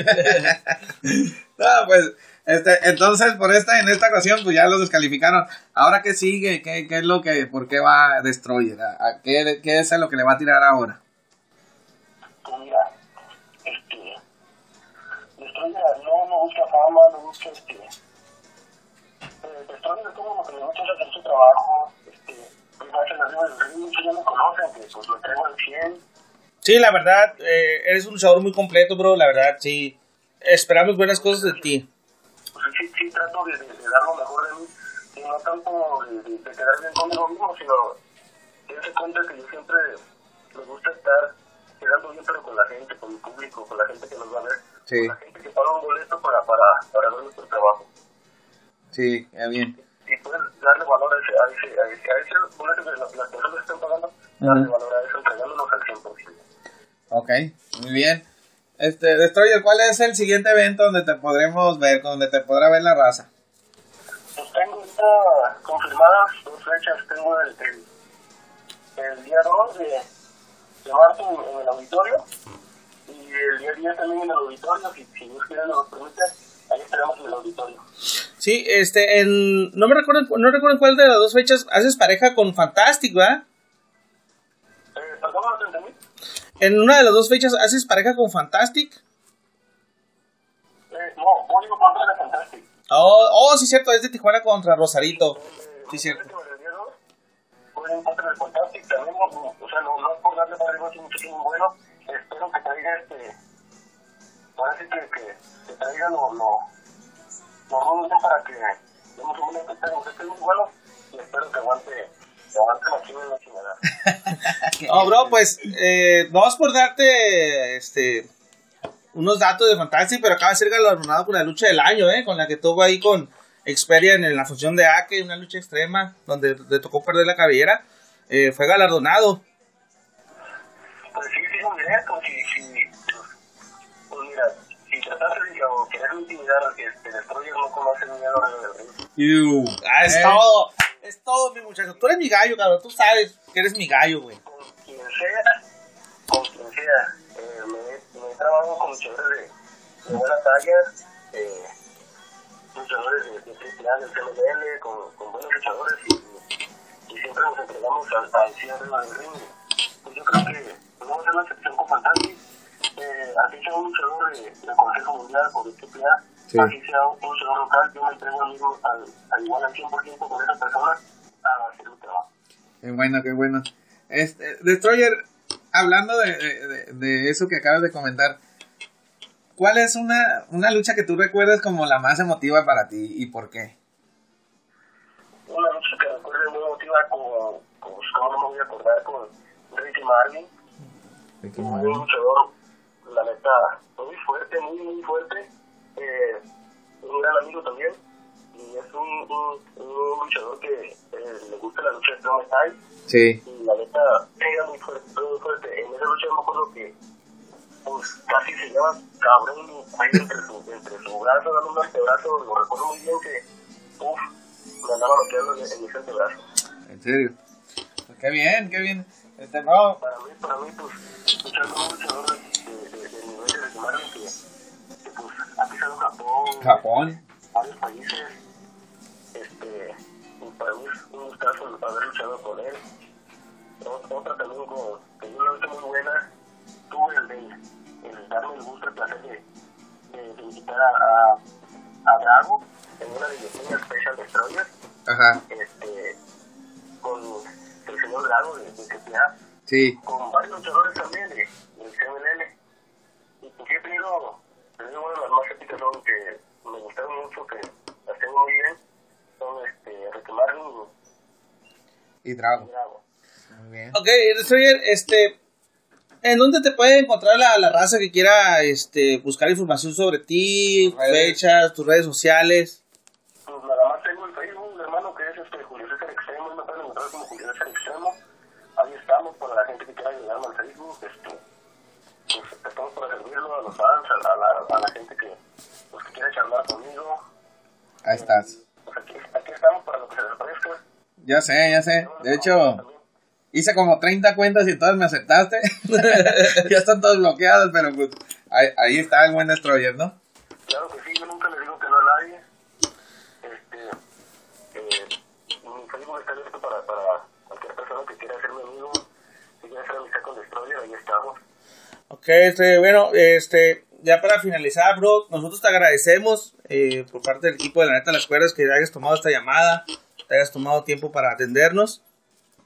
<laughs> no, pues, este, entonces por esta, en esta ocasión, pues ya lo descalificaron. Ahora qué sigue, qué, qué es lo que, por qué va Destroyer, ¿A, a qué, qué es lo que le va a tirar ahora. pues mira, este, Destroyer no, no busca fama, no busca, este, eh, Destroyer es como lo que le gusta hacer su trabajo, Sí, la verdad, eh, eres un luchador muy completo, bro. La verdad, sí. Esperamos buenas cosas de ti. pues sí, sí trato de, de, de dar lo mejor de mí, y no tanto de, de, quedar bien conmigo mismo, sino darse cuenta que yo siempre me gusta estar quedando bien, pero con la gente, con el público, con la gente que nos va a ver, Sí. con la gente que paga un boleto para, para, para ver nuestro trabajo. Sí, bien. Y puedes darle valor a ese, a ese, a ese, a ese boleto que las, personas están pagando, darle valor a eso entregándonos al 100%. Ok, muy bien. Este, Destroyer, ¿cuál es el siguiente evento donde te podremos ver, donde te podrá ver la raza? Pues tengo ahorita confirmadas dos fechas, tengo el, el, el día 2 de, de marzo en, en el auditorio y el día 10 también en el auditorio, si, si Dios quiere nos permite, ahí estaremos en el auditorio. Sí, este, en, no me recuerdo, no recuerdo en cuál de las dos fechas haces pareja con Fantastic, ¿verdad? Eh, perdón, no te entendí. En una de las dos fechas haces pareja con Fantastic. Eh, no, Público contra la Fantastic. Oh, oh, sí, cierto, es de Tijuana contra Rosarito. Sí, cierto. El día 2 voy en contra del Fantastic también, o sea, no, no es por darle para es bueno. Espero que traiga este. Ahora sí que, que, que traiga lo, lo, lo rudo ¿no? para que demos un buen espectáculo. Este es muy bueno y espero que aguante, que aguante la chingada la chingada. <laughs> Oh, bro, pues, eh, no es por darte, este, unos datos de Fantastic, pero acaba de ser galardonado con la lucha del año, ¿eh? Con la que tuvo ahí con Xperia en la función de Ake, una lucha extrema, donde le tocó perder la cabellera. Eh, fue galardonado. Pues sí, sí, muy bien, pues pues mira, trataste de o querer intimidar a que este Destroyer no conoce de ring, Ah, es Eh. todo, es todo, mi muchacho. Tú eres mi gallo, cabrón. Tú sabes que eres mi gallo, güey. con quien sea, con quien sea, eh, me, he- me he trabajado con luchadores de, de buena talla, eh, luchadores de, de AAA, del CMLL, con, con buenos luchadores y, y siempre nos entregamos al, al cierre del ring. Pues yo creo que no va a ser una excepción con Fantastic. Eh, así sea un luchador de, del Consejo Mundial o de AAA, Sí. así sea un luchador local, yo me entrego al mismo, al, al igual al 100% con esa persona a hacer un trabajo. Qué bueno, qué bueno. Este, Destroyer, hablando de, de, de- de eso que acabas de comentar, ¿cuál es una, una lucha que tú recuerdas como la más emotiva para ti y por qué? Una lucha que recuerdo muy emotiva con, con ¿cómo no me voy a acordar? Con Ricky Marvin. Un luchador, la neta, muy fuerte, muy, muy fuerte. Eh, un gran amigo también. Y es un, un, un luchador que eh, le gusta la lucha de Strong Style. Sí. Y la neta, era muy fuerte, muy fuerte. En esa lucha me acuerdo que pues, casi se lleva cabrón ahí entre su, entre su brazo, dando un antebrazo. Lo recuerdo muy bien que, uff, me andaba bloqueando en, en ese antebrazo. ¿En serio? Pues qué bien, qué bien. Este, no, Para mí, para mí, pues, luchando un luchador de que, que, pues, ha pisado Japón, Japón. varios países. Este, y para mí es un gustazo haber luchado con él. Ot- Otra también con, que yo una muy buena, tuve el de el darme el gusto, el placer de, de, de invitar a, a, Drago en una de mis líneas Special Destroyer, Ajá, este, con el señor Drago de, de KPA, sí. con varios luchadores también de, del CMLL. Y yo he tenido, te digo, una de las más épicas son que me gustaron mucho, que las tengo muy bien, son este, Marvin Y y Drago. Drago. Muy bien. Ok, Destroyer, este, ¿en dónde te puede encontrar la, la raza que quiera este, buscar información sobre ti, Redes. fechas, tus redes sociales? Pues nada más tengo el Facebook, hermano, que es este Julio César Extremo, me pueden encontrar como Julio César Extremo. Ahí estamos para la gente que quiera ayudarme al Facebook. Este, pues estamos para servirlo a los fans, a la, a la, gente que, pues, que quiera charlar conmigo. Ahí estás. Pues aquí, aquí estamos para lo que se les ofrezca. Ya sé, ya sé. De hecho, hice como 30 cuentas y todas me aceptaste. <laughs> ya están todas bloqueadas, pero pues ahí, ahí está el buen Destroyer, ¿no? Claro que sí, yo nunca le digo que no a nadie. Este, eh, mi Facebook está abierto para, para cualquier persona que quiera ser mi amigo, si quiere hacer amistad con Destroyer, ahí estamos. Ok, este, bueno, este, ya para finalizar, bro, nosotros te agradecemos eh, por parte del equipo de la neta las cuerdas que hayas tomado esta llamada, te hayas tomado tiempo para atendernos.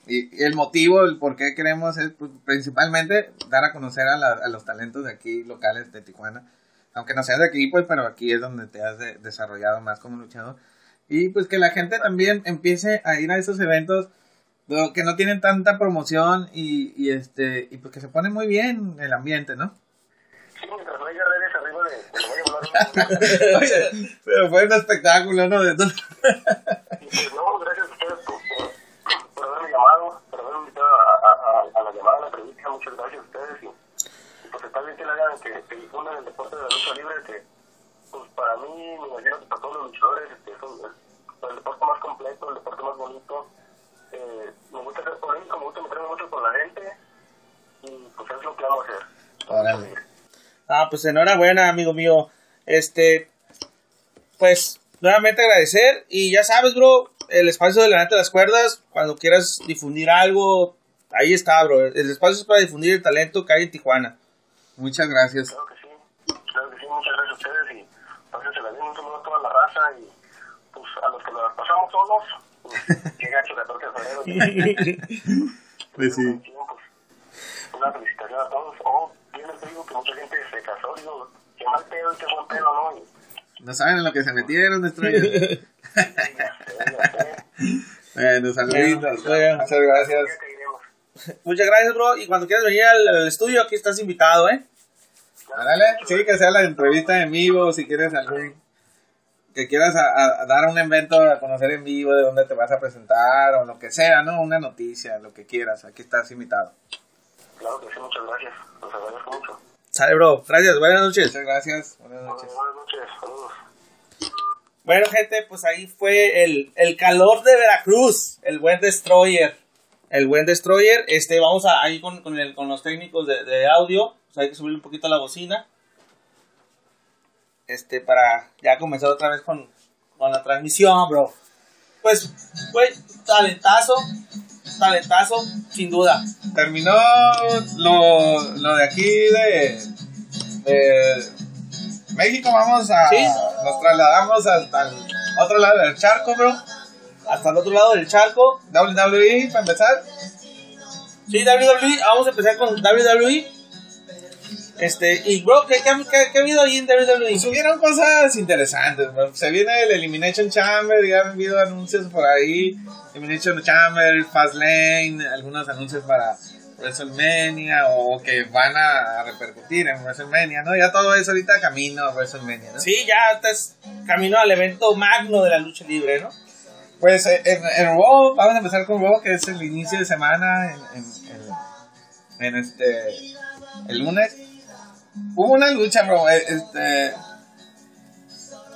Y, y el motivo, el por qué queremos es pues, principalmente dar a conocer a, la- a los talentos de aquí locales de Tijuana. Aunque no seas de aquí, pues, pero aquí es donde te has de- desarrollado más como luchador. Y pues que la gente también empiece a ir a esos eventos que no tienen tanta promoción y, y este y pues que se pone muy bien el ambiente, ¿no? Sí, mientras no haya redes arriba de, de <laughs> Oye, pero fue un espectáculo, ¿no? De- pues no, gracias a ustedes por, por, por haberme llamado, por haberme invitado a, a, a, a la llamada, a la entrevista. Muchas gracias a ustedes. Y, y pues está bien que le hagan, que, que difundan el deporte de la lucha libre, que pues para mí, me imagino que para todos los luchadores, este, es un- es el deporte más completo, el deporte más bonito. Eh, me gusta ser polémico, me gusta meterme mucho con la gente. Y pues es lo que vamos a hacer. Órale. Ah, pues enhorabuena, amigo mío. Este, pues, nuevamente agradecer. Y ya sabes, bro, el espacio de la neta de las cuerdas, cuando quieras difundir algo, ahí está, bro. El espacio es para difundir el talento que hay en Tijuana. Muchas gracias. Claro que sí, claro que sí, muchas gracias a ustedes y pásensela bien, un saludo a toda la raza y pues a los que las pasamos solos, pues, qué gacho 14 de febrero. Pues sí. pues, una felicitación a todos. Oh, bien les digo que mucha gente se casó, digo, qué mal pedo y qué buen pedo, ¿no? Y, No saben en lo que se metieron, sé, <laughs> bueno, saluditos. Muchas gracias. Muchas gracias, bro. Y cuando quieras venir al, al estudio, aquí estás invitado, ¿eh? Dale, sí, que sea la entrevista en vivo, si quieres algún... Que quieras a- a dar un evento a conocer en vivo, de dónde te vas a presentar, o lo que sea, ¿no? Una noticia, lo que quieras, aquí estás invitado. Claro que sí, muchas gracias, los agradezco mucho. Sale, bro. Gracias. Buenas noches. Muchas gracias, buenas noches. Buenas noches, saludos. Bueno, gente, pues ahí fue el, el calor de Veracruz, el buen Destroyer. El buen Destroyer. Este, vamos a, ahí con, con, el- con los técnicos de, de audio. Pues hay que subir un poquito la bocina. Este, para ya comenzar otra vez con, con la transmisión, bro. Pues, güey, talentazo. Talentazo, sin duda. Terminó lo, lo de aquí de, de México, vamos a... Sí. Nos trasladamos hasta el otro lado del charco, bro. Hasta el otro lado del charco. WWE, para empezar. Sí, WWE. Vamos a empezar con WWE. Este, y bro, ¿qué, qué, qué- qué ha habido ahí en WWE? Subieron cosas interesantes, bro. Se viene el Elimination Chamber, ya han habido anuncios por ahí. Elimination Chamber, Fastlane, algunos anuncios para WrestleMania o que van a repercutir en WrestleMania, ¿no? Ya todo eso ahorita camino a WrestleMania, ¿no? Sí, ya estás camino al evento magno de la lucha libre, ¿no? Pues eh, en, en Raw, vamos a empezar con Raw, que es el inicio de semana en- en este el lunes. Hubo una lucha, bro, eh, este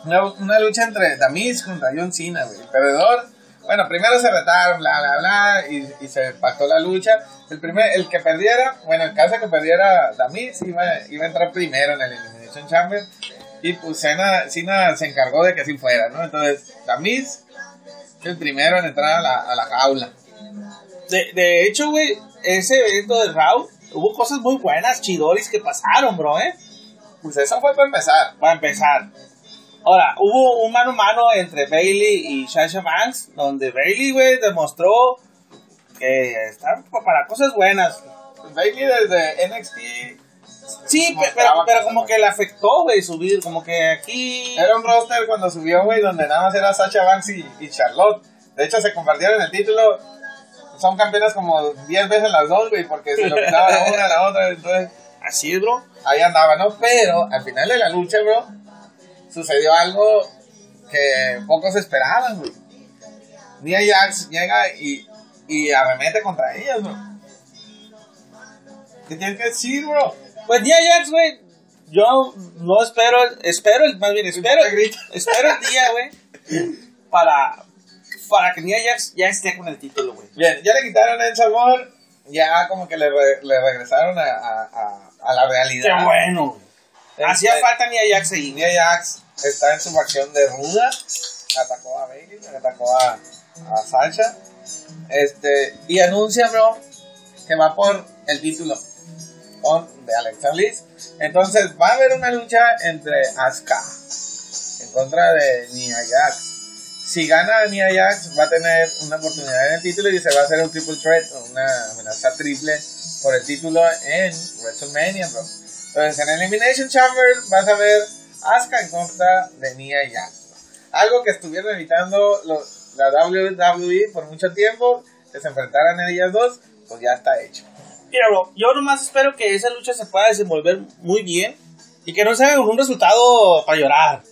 una, una lucha entre Damis contra John Cena, güey. Perdedor, bueno, primero se retaron, bla, bla, bla, y, y se pactó la lucha. El primer, el que perdiera, bueno, en caso de que perdiera Damis, iba, iba a entrar primero en el Elimination Chamber. Y pues Cena, Cena se encargó de que así fuera, ¿no? Entonces, Damis el primero en entrar a la, a la jaula. De, de hecho, güey, ese evento de Raw, hubo cosas muy buenas, chidoris que pasaron, bro, ¿eh? Pues eso fue para empezar. Para empezar. Ahora, hubo un mano a mano entre Bailey y Sasha Banks, donde Bailey, güey, demostró que están para cosas buenas. Bailey desde NXT Sí, pero, pero cosas como que le afectó, güey, subir, como que aquí... era un roster cuando subió, güey, donde nada más era Sasha Banks y, y Charlotte. De hecho, se compartieron el título. Son campeonas como 10 veces las dos, güey, porque se lo quitaban a una a la otra. Entonces, Así es, bro. ahí andaba, ¿no? Pero al final de la lucha, bro, sucedió algo que pocos esperaban, güey. Nia Jax llega y, y arremete contra ellas, bro. ¿Qué tienes que decir, bro? Pues Nia Jax, güey, yo no espero, espero, más bien espero, espero el día, güey, para, para que Nia Jax ya esté con el título, güey. Bien, ya le quitaron el sabor, ya como que le, re- le regresaron a, a, a, la realidad. Qué bueno, güey. Hacía Este, falta Nia Jax ahí. Nia Jax está en su facción de ruda, atacó a Bailey, atacó a, a Sasha, este, y anuncia, bro, que va por el título con, de Alexa Bliss. Entonces va a haber una lucha entre Asuka en contra de Nia Jax. Si gana Nia Jax, va a tener una oportunidad en el título y se va a hacer un triple threat, una amenaza triple por el título en WrestleMania, bro. Entonces en Elimination Chamber vas a ver Asuka en contra de Nia Jax. Algo que estuvieron evitando la WWE por mucho tiempo, que se enfrentaran ellas dos, pues ya está hecho. Mira, bro, yo nomás espero que esa lucha se pueda desenvolver muy bien y que no se haga con un resultado para llorar.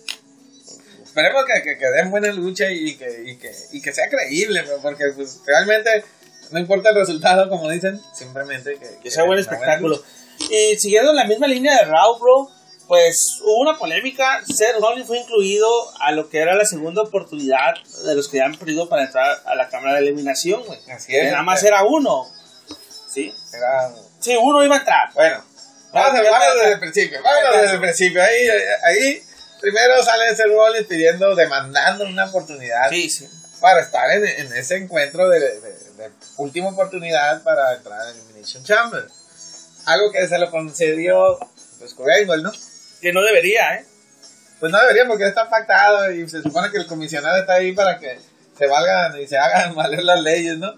Esperemos que, que, que den buena lucha y que, y que, y que sea creíble, porque pues, realmente no importa el resultado, como dicen, simplemente que, Que sea buen espectáculo. Y siguiendo en la misma línea de Raw, bro, pues hubo una polémica. Seth Rollins fue incluido a lo que era la segunda oportunidad de los que ya han perdido para entrar a la cámara de eliminación, güey. Así es. Nada más era uno. ¿Sí? Era- Sí, uno iba a entrar. Bueno, vamos, a- ya. desde el principio, ya. desde el principio. Ahí, ahí primero sale ese Rollins pidiendo, demandando una oportunidad Sí, sí. para estar en, en ese encuentro de, de- de última oportunidad para entrar a Elimination Chamber. Algo que se lo concedió pues Angle, ¿no? Que no debería, ¿eh? Pues no debería porque está pactado y se supone que el comisionado está ahí para que se valgan y se hagan <laughs> valer las leyes, ¿no?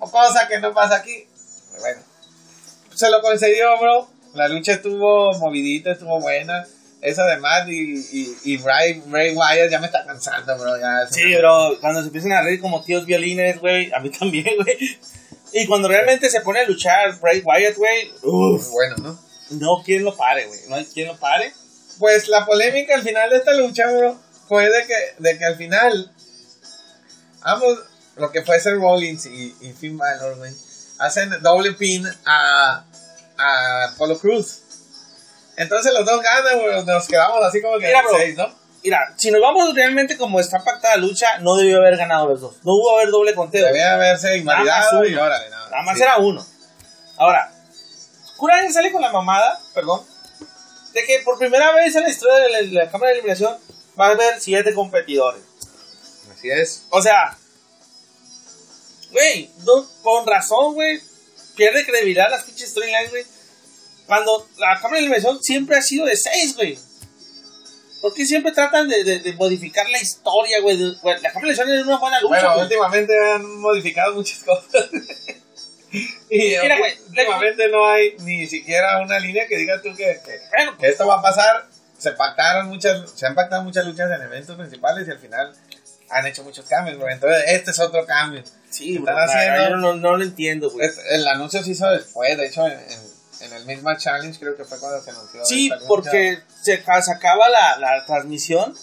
O cosa que no pasa aquí. Pero Bueno, se lo concedió, bro. La lucha estuvo movidita, estuvo buena. Eso además y, y, y Ray, Ray Wyatt ya me está cansando, bro. Ya Sí, pero cuando se empiezan a reír como tíos violines, güey, a mí <laughs> también, güey. Y cuando realmente se pone a luchar Bray Wyatt, güey, uff, bueno, ¿no? no quien lo pare, güey. No hay quien lo pare. Pues la polémica al final de esta lucha, bro, fue de que, de que al final ambos, lo que fue Seth Rollins y, y Finn Balor, güey, hacen doble pin a, a Apollo Cruz. Entonces los dos ganan, güey, nos quedamos así como que Mira, bro. seis, ¿no? Mira, si nos vamos realmente como está pactada la lucha, no debió haber ganado los dos. No hubo haber doble conteo. Debía haberse invalidado y órale, nada. Nada más sí. era uno. Ahora, Kurt sale con la mamada, perdón, de que por primera vez en la historia de la, de la Cámara de Eliminación va a haber siete competidores. Así es. O sea, güey, no- con razón, güey, pierde credibilidad las pinches storylines, güey. Cuando la Cámara de Eliminación siempre ha sido de seis, güey. ¿Por qué siempre tratan de, de- de modificar la historia, güey? de- güey, La Cámara de Eliminación es una buena lucha, Bueno, güey. últimamente han modificado muchas cosas. <laughs> Y Mira, güey, últimamente no hay ni siquiera una línea que diga tú que, que, Bueno, que esto va a pasar. Se pactaron muchas, se han pactado muchas luchas en eventos principales y al final han hecho muchos cambios, güey. Entonces, este es otro cambio. sí, están bro, haciendo- yo no, no lo entiendo, güey. Es- el anuncio se hizo después, de hecho, en, en- en el mismo challenge creo que fue cuando se anunció. Sí, porque se, se acaba la, la transmisión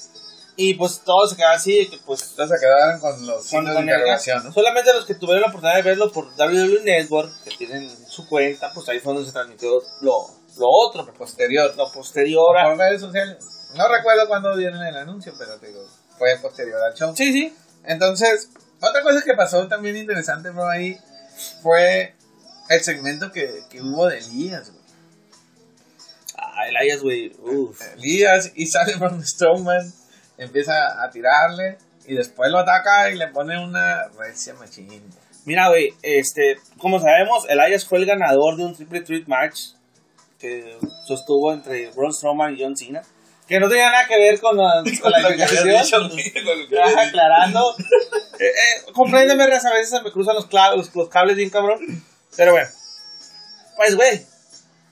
y pues todo se queda así, que pues se quedaron con los con- signos de interrogación, ¿no? solamente los que tuvieron la oportunidad de verlo por WWE Network, que tienen su cuenta, pues ahí fue donde se transmitió lo, lo otro, Posterior. lo posterior a... Por redes sociales. No recuerdo cuándo dieron el anuncio, pero te digo, fue posterior al show. Sí, sí. Entonces, otra cosa que pasó también interesante, bro, ahí fue el segmento que, que hubo de Elías, güey. Ah, Elias, güey. Uf. Elías y sale <laughs> Braun Strowman, empieza a tirarle y después lo ataca y le pone una recia machín. Mira, güey, este, como sabemos, Elias fue el ganador de un triple threat match que sostuvo entre Braun Strowman y John Cena, que no tenía nada que ver con la, con <laughs> la dicho, aclarando. <laughs> Eh, eh, compréndeme, a veces se me cruzan los, los, los cables bien cabrón. Pero bueno. Pues, güey.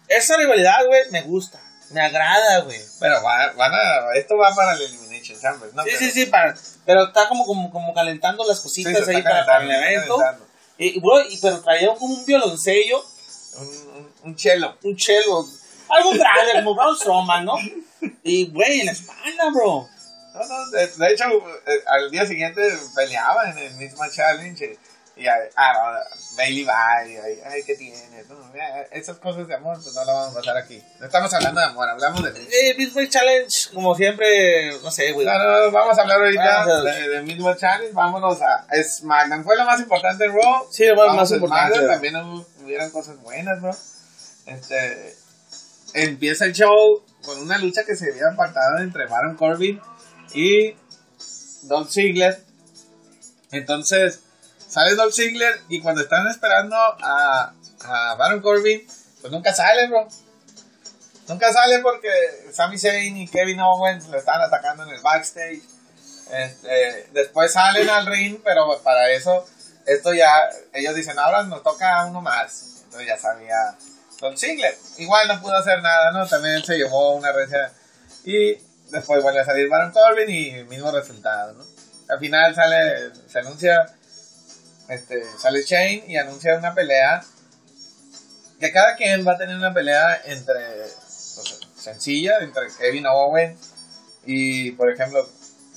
Esa rivalidad, güey, me gusta. Me agrada, güey. Pero va- van a, esto va para el Elimination Chamber, ¿no? Sí, Pero- sí, sí, para, pero está como, como, como calentando las Sí, cositas se ahí para, para el evento. Y, bro, y, pero traía como un violoncello, Un, un, un chelo. un cello, algo grande, como Braun Strowman, ¿no? Y, güey, en la espalda, bro. No, no, de, de hecho, eh, al día siguiente peleaba en el mismo challenge. Y, ah, Bailey va, y ay, ay, ¿qué tienes? No, mira, esas cosas de amor, pues no lo vamos a pasar aquí. No estamos hablando de amor, hablamos de. Eh, Midway Challenge, como siempre, no sé, güey. No, no, no, vamos a hablar ahorita a- de, de mismo challenge. Vámonos a SmackDown. Fue lo más importante en Raw. Sí, lo más importante. También hubieron cosas buenas, bro. Este. Empieza el show con una lucha que se había pactado entre Baron Corbin y Dolph Ziggler. Entonces, sale Dolph Ziggler y cuando están esperando a, a Baron Corbin, pues nunca sale, bro. Nunca sale porque Sami Zayn y Kevin Owens lo están atacando en el backstage. Este, después salen al ring, pero para eso, esto ya, ellos dicen, ahora nos toca uno más. Entonces ya sabía Dolph Ziggler. Igual no pudo hacer nada, ¿no? También se llevó una recia. Y después vuelve a salir Baron Corbin y mismo resultado, ¿no? Al final sale, se anuncia, este, sale Shane y anuncia una pelea. Que cada quien va a tener una pelea entre, sencilla, entre Kevin Owens y, por ejemplo,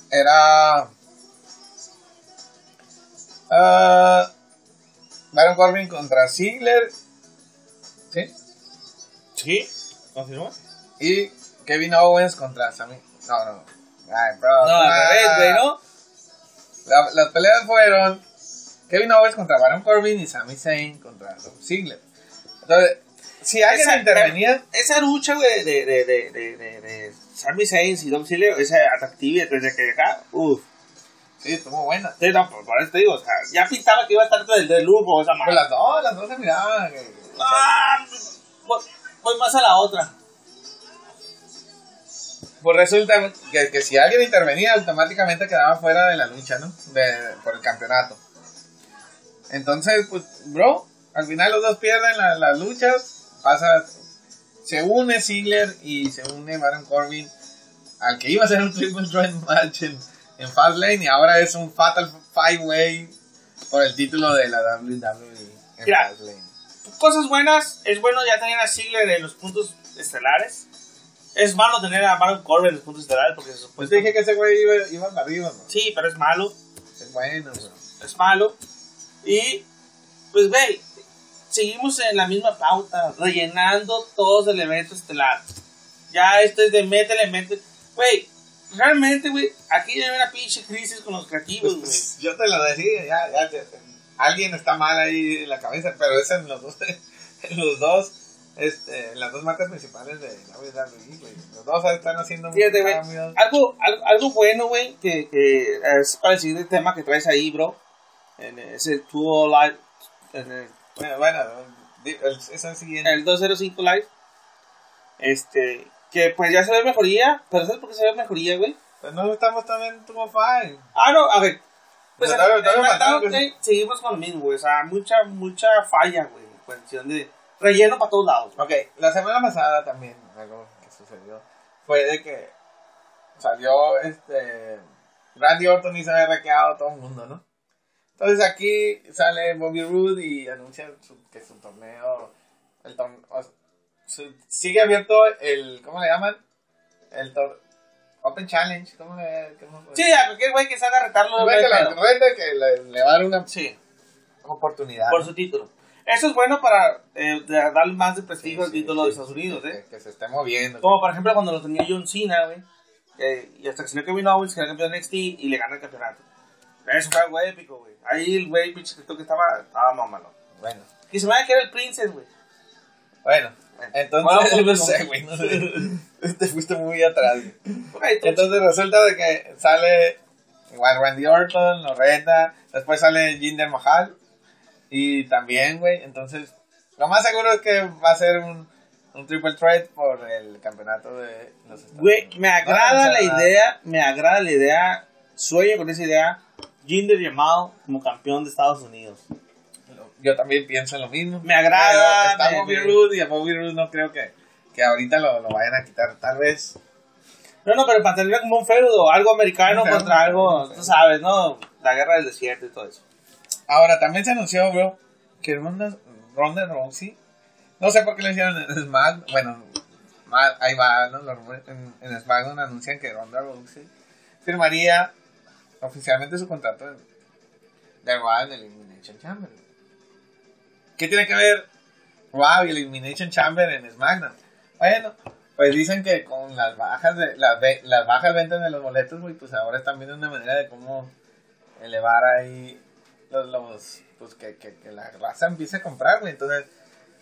era ah, Baron Corbin contra Ziggler, ¿sí? ¿Sí? ¿Confirma? Y Kevin Owens contra Sami. No, no. Ay, bro. No, al Ah. revés, güey, ¿no? La- las peleas fueron Kevin Owens contra Baron Corbin y Sami Zayn contra Dolph Ziggler. Entonces, si alguien Esa- intervenía, Esa lucha, güey, de, de, de, de, de, de Sami Zayn y Dom Ziggler, esa atractiva desde que acá, uff. sí, estuvo buena. Sí, no, por, eso te digo, o sea, ya pintaba que iba a estar del, del lujo esa madre. las dos, las dos se miraban. Ah, voy, voy más a la otra. Pues resulta que, que si alguien intervenía, automáticamente quedaba fuera de la lucha, ¿no? De, por el campeonato. Entonces, pues, bro, al final los dos pierden la- las luchas. Pasa, se une Ziggler y se une Baron Corbin al que iba a ser un triple threat match en, en Fastlane y ahora es un Fatal Five Way por el título de la WWE en Mira. Fastlane. Cosas buenas, es bueno ya tener a Ziggler en los puntos estelares. Es malo tener a Baron Corbin en los puntos estelares porque se Pues supone dije que ese güey iba, iba para arriba, bro. Sí, pero es malo. Es bueno, bro. es malo. Y, pues, güey, seguimos en la misma pauta, rellenando todos el evento estelar. Ya esto es de métele, métele. Güey, realmente, güey, aquí hay una pinche crisis con los creativos, güey. Pues, yo te lo decía, ya, ya, ya, alguien está mal ahí en la cabeza, pero es en los dos, <laughs> en los dos, este, en las dos marcas principales de WWE, güey. Los dos están haciendo Fíjate, cambios. algo, algo, algo bueno, güey, que, que es para el siguiente tema que traes ahí, bro. En ese Tuo Live, en el, Bueno, bueno, el- es el siguiente. el 205 Live. Este, que pues ya se ve mejoría, pero ¿sabes por qué se ve mejoría, güey? Pues no estamos también Tubo Five. Ah, no, a ver. Pues en, eh, seguimos con lo mismo, güey. O sea, mucha, mucha falla, güey. En cuestión de relleno para todos lados. Ok, la semana pasada también algo que sucedió fue de que salió este Randy Orton y se había requeado a todo el mundo, ¿no? Entonces aquí sale Bobby Roode y anuncia su- que su torneo, el torneo, sigue abierto el, ¿cómo le llaman? El tor- Open Challenge, ¿cómo le cómo- Sí, a cualquier güey que se haga retarlo. El güey que la que le, le va a dar una Sí, oportunidad. por su título. Eso es bueno para eh, darle más de prestigio al Sí, título sí, de Estados Unidos, que, ¿eh? que se esté moviendo. Como por ejemplo cuando lo tenía John Cena, güey. eh, y hasta que salió Kevin Owens, que era campeón de NXT y le gana el campeonato. Eso fue algo épico, güey. Ahí el güey, creo que estaba, estaba mamalo. Bueno. Y se me va a que era el Princess, güey. Bueno, Bueno, entonces, pues, <laughs> no sé, güey, no sé. <laughs> Te fuiste muy atrás. güey. Entonces, resulta de que sale igual Randy Orton, lo reta, después sale Jinder Mahal y también, güey, entonces lo más seguro es que va a ser un, un triple threat por el campeonato de los Estados Güey, me No, agrada o sea, la idea, me agrada la idea, sueño con esa idea, Jinder Jamal como campeón de Estados Unidos. Yo también pienso lo mismo. Me agrada, Pero Está Bobby Roode y a Bobby Roode no creo que, que ahorita lo, lo vayan a quitar. Tal vez No, no, pero para tener como un feudo, algo americano contra algo, tú sabes, ¿no? La guerra del desierto y todo eso. Ahora, también se anunció, bro, que Ronda, Ronda Rousey, no sé por qué lo hicieron en SmackDown, bueno, ahí va, ¿no? En, en SmackDown anuncian que Ronda Rousey firmaría oficialmente su contrato de, de Raw en Elimination Chamber. ¿Qué tiene que ver Raw y Elimination Chamber en SmackDown? Bueno, pues dicen que con las bajas de las, ve- las bajas ventas de los boletos, güey, pues ahora están viendo una manera de cómo elevar ahí los, los pues que, que, que la raza empiece a comprar, güey. Entonces,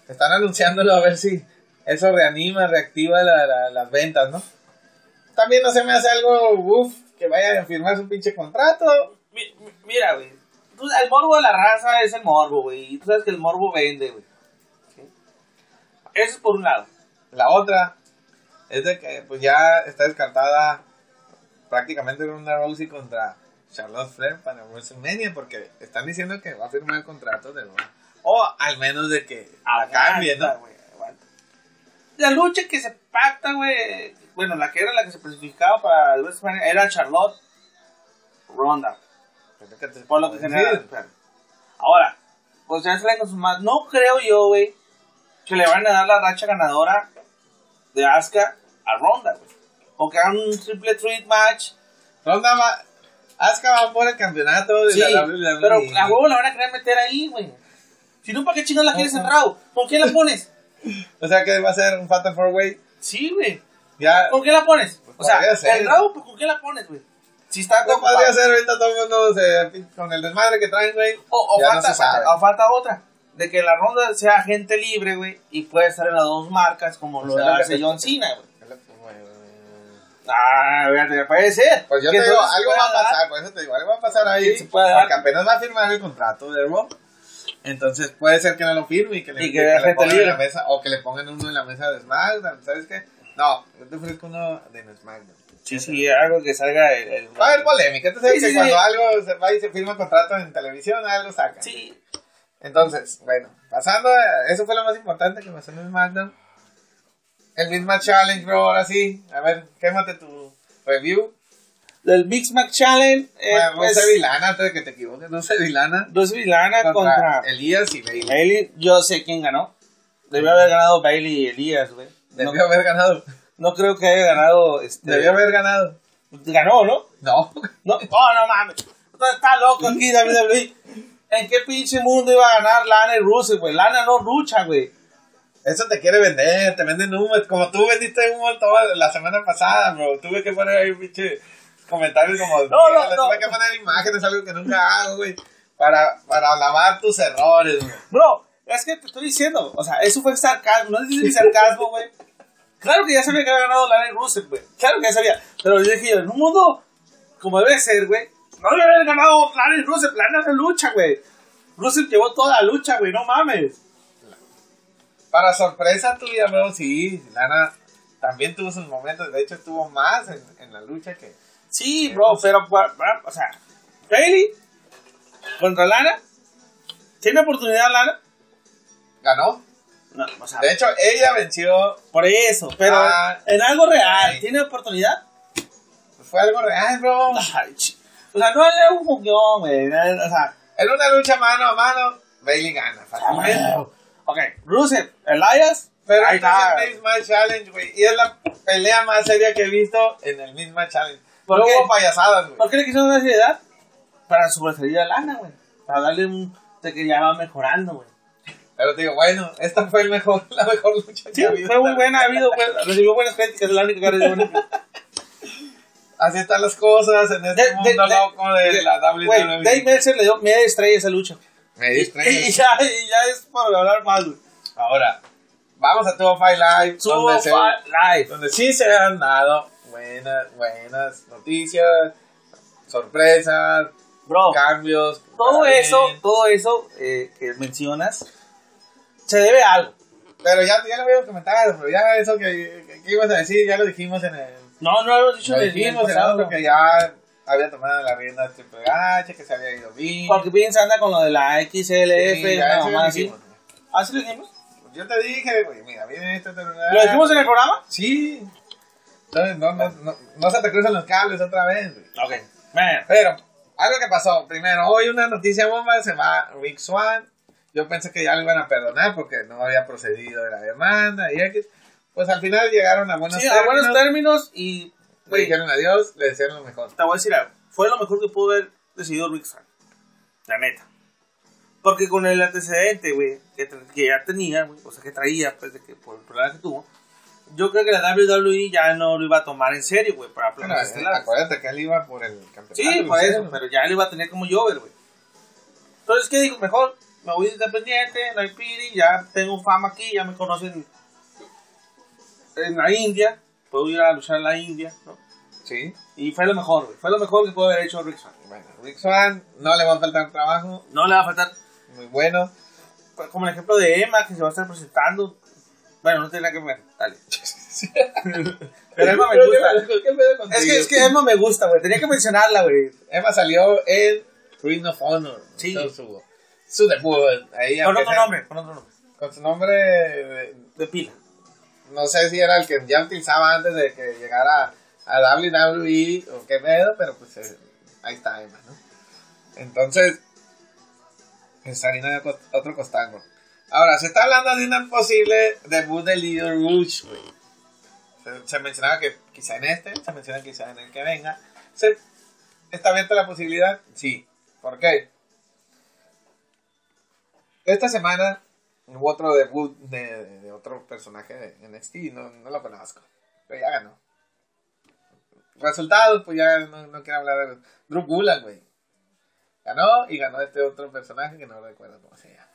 están anunciándolo a ver si eso reanima, reactiva la- las ventas, ¿no? También no se me hace algo, uff, que vaya a firmar su pinche contrato. Mi- mi- Mira, güey. El morbo de la raza es el morbo, güey. Y tú sabes que el morbo vende, güey. ¿Sí? Eso es por un lado. La otra es de que pues ya está descartada prácticamente Ronda Rousey contra Charlotte Flair para WrestleMania porque están diciendo que va a firmar el contrato de. O al menos de que la cambie, Aguanta, ¿no? aguanta. La lucha que se pacta, güey. Bueno, la que era la que se especificaba para el WrestleMania era Charlotte Ronda. Por lo que genera. Sí. claro. Ahora, pues ya se la con más. No creo yo, güey, que le van a dar la racha ganadora de Asuka a Ronda, güey. O que hagan un triple threat match. Ronda va. Asuka va por el campeonato de Sí, la WWE. pero a huevo la van a querer meter ahí, güey. Si no, ¿para qué chingados la quieres en Raw? ¿Con quién la pones? <laughs> O sea que va a ser un Fatal 4 Way. Sí, güey. Ya. ¿Con qué la pones? O sea, ser. el Raw, pues, ¿con qué la pones, güey? Si está ocupado. podría ser ahorita todo el mundo se- con el desmadre que traen, güey. O, falta, no o falta otra. De que la ronda sea gente libre, güey. Y puede estar en las dos marcas, como lo hace John Cena, güey. <laughs> Ah, puede ser. Pues yo te digo, algo va a dar- pasar, por eso te digo, algo va a pasar ahí. Sí, se puede dar. porque apenas va a firmar el contrato de Raw. Entonces puede ser que no lo firme y que le, Y que que le pongan en la mesa, o que le pongan uno en la mesa de SmackDown, ¿sabes qué? No, yo te ofrezco uno de SmackDown. Sí, sí, algo que salga el. el- Va a haber polémica, sabes Sí, que sí, cuando sí. algo se va y se firma contrato en televisión, algo saca. Sí. Entonces, bueno, pasando, a- eso fue lo más importante que pasó en SmackDown. El misma challenge, bro, ahora sí. A ver, quémate tu review. Del Mix Mac Challenge. Eh, Bueno, pues, Dulce Vilana, antes de que te equivoques, Dulce Vilana Dos Vilana contra, contra, Elías y Bailey. Bailey. Yo sé quién ganó. Debió haber ganado Bailey y Elías, güey. No, Debió haber ganado. no creo que haya ganado. Este, Debió haber ganado. Ganó, ¿no? No. No, oh, no mames. Está, loco aquí WWE. ¿En qué pinche mundo iba a ganar Lana y Rusev, güey? Lana no lucha, güey. Eso te quiere vender, te venden humo. Como tú vendiste humo toda la semana pasada, bro. Tuve que poner ahí pinche comentarios como. No, no, no. Tuve que poner imágenes, algo que nunca hago, güey. Para, para lavar tus errores, güey. Bro, es que te estoy diciendo. O sea, eso fue sarcasmo. No es decir sarcasmo, güey. Claro que ya sabía que había ganado Lana y Rusev, güey. Claro que ya sabía. Pero yo dije, en un mundo como debe ser, güey. No debe haber ganado Lana y Rusev. Lana no lucha, güey. Rusev llevó toda la lucha, güey. No mames. Para sorpresa tuya, bro, sí. Lana también tuvo sus momentos. De hecho, estuvo más en, en la lucha que. Sí, bro, pero, pa- pa- o sea, Bailey contra Lana. ¿Tiene oportunidad Lana? Ganó. No, o sea, De hecho, ella venció. por eso, pero Ah. en algo real, Ay. ¿tiene oportunidad? Fue algo real, bro. Ay, o sea, no es un juguón, güey. O sea, En una lucha mano a mano, Bailey gana fácilmente. ok, Rusev, Elias, Pero ahí está. es el misma challenge, güey. Y es la pelea más seria que he visto en el misma challenge. ¿Por no qué? hubo payasadas, güey. ¿Por qué le quisieron dar seriedad? Para sobresalir a Lana, güey. Para darle un. de que ya va mejorando, güey. Pero te digo, bueno, esta fue el mejor, <laughs> la mejor lucha Sí, que ha habido. fue muy buena, ha habido, recibió buenas críticas, es la única que buenas Así están las cosas en este De- mundo de- loco de, de- la WWE. Dave Meltzer le dio media estrella esa lucha. Me Y, distrae. y ya, y ya es por hablar más, güey. Ahora, vamos a Tubo Five Live, donde, se- Live. donde sí se han dado buenas, buenas noticias, sorpresas, Bro, cambios. todo eso, todo eso eh, que mencionas, se debe a algo. Pero ya, ya lo habíamos comentado, pero ya eso que, que- que ibas a decir, ya lo dijimos en el. No, no lo hemos dicho Lo dijimos en el pasado. otro que ya había tomado la rienda Triple H, que se había ido bien. Porque Vince anda con lo de la XLF, Sí, mamá lo así. ¿Ah, sí lo dijimos? Yo te dije, güey, mira, viene esto. te- ¿Lo dijimos en el programa? Sí. Entonces, no, no, no, no se te cruzan los cables otra vez, güey. Ok. Bueno, Pero, algo que pasó. Primero, hoy una noticia bomba, se va Rick Swan. Yo pensé que ya lo iban a perdonar porque no había procedido de la demanda y X. Pues al final llegaron a buenos sí, a términos. buenos términos y, Le dijeron adiós, le desearon lo mejor. te voy a decir algo. Fue lo mejor que pudo haber decidido Rick Swan. La neta. Porque con el antecedente, güey, que, que ya tenía, güey, o sea, que traía, pues, de que por el problema que tuvo, yo creo que la WWE ya no lo iba a tomar en serio, güey, para planes eh, estelares. acuérdate que él iba por el campeonato. Sí, por eso, pero ya lo iba a tener como Jover, güey. Entonces, ¿qué dijo? Mejor me voy de independiente, no hay piri, ya tengo fama aquí, ya me conocen en la India, puedo ir a luchar en la India, ¿no? Sí. Y fue lo mejor. Fue lo mejor que pudo haber hecho Rick Swan. Bueno, Rick Swan no le va a faltar trabajo. No le va a faltar, Muy bueno. pues, como el ejemplo de Emma, que se va a estar presentando. Bueno, no tiene nada que ver, dale. <laughs> Pero Emma me gusta. Es que, es que Emma me gusta, güey. Tenía que mencionarla, güey. Emma salió en Ring of Honor. Sí. Hizo Su, su debut. Ahí Con otro nombre, con otro nombre. Con su nombre, eh, De pila. no sé si era el que ya utilizaba antes de que llegara a WWE o qué pedo, pero pues eh, ahí está Emma, ¿no? Entonces, es harina de otro costal, bro. Ahora, se está hablando de una posible debut de Líder Rouge. Se, se mencionaba que quizá en este, se menciona quizá en el que venga. Se, ¿Está abierta la posibilidad? Sí. ¿Por qué? Esta semana hubo otro debut de, de otro personaje de NXT, no, no lo conozco, pero ya ganó. Resultados, pues ya no, no quiero hablar de Drew Gulak, güey. Ganó y ganó este otro personaje que no recuerdo cómo se llama.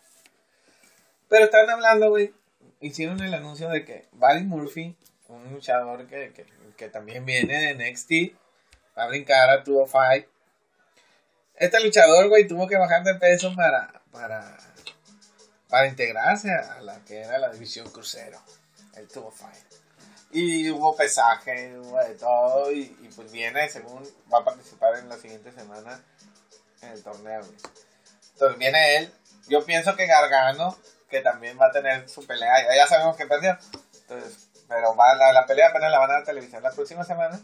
Pero están hablando, güey, hicieron el anuncio de que Buddy Murphy, un luchador que, que, que también viene de NXT, va a brincar a 205. Este luchador, güey, tuvo que bajar de peso para, para, para integrarse a la que era la división crucero, el 205. Y hubo pesaje, hubo de todo, y, pues viene, según va a participar en la siguiente semana en el torneo. Entonces viene él. Yo pienso que Gargano, que también va a tener su pelea, ya- sabemos que perdió. Entonces, pero la, pelea apenas la van a televisión la próxima semana.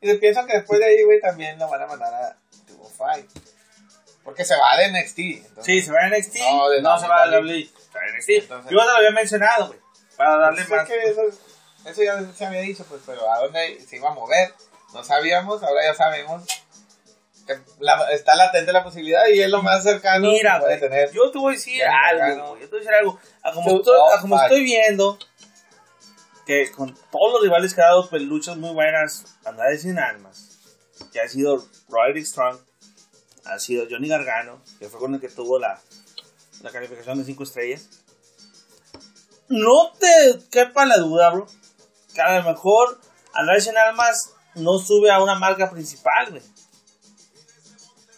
Y pienso que después de ahí, güey, también lo van a mandar a 205. Porque se va de NXT. entonces- Sí, se va a NXT. No, No, de se va a WWE. Se va a NXT. Entonces- Yo te lo había mencionado, güey. Para darle Sé más. que eso, eso ya se había dicho, pues, pero a dónde se iba a mover, no sabíamos, ahora ya sabemos. Que la- está latente la posibilidad y es lo más cercano Mira, que puede güey, tener. yo te voy a decir algo, Yo te voy a decir algo. A como, estoy, a como estoy viendo que con todos los rivales que ha dado pues, luchas muy buenas, Andrade sin almas, que ha sido Roderick Strong, ha sido Johnny Gargano, que fue con el que tuvo la, la calificación de 5 estrellas. No te quepa la duda, bro, que a lo mejor Andrade sin almas no sube a una marca principal, güey.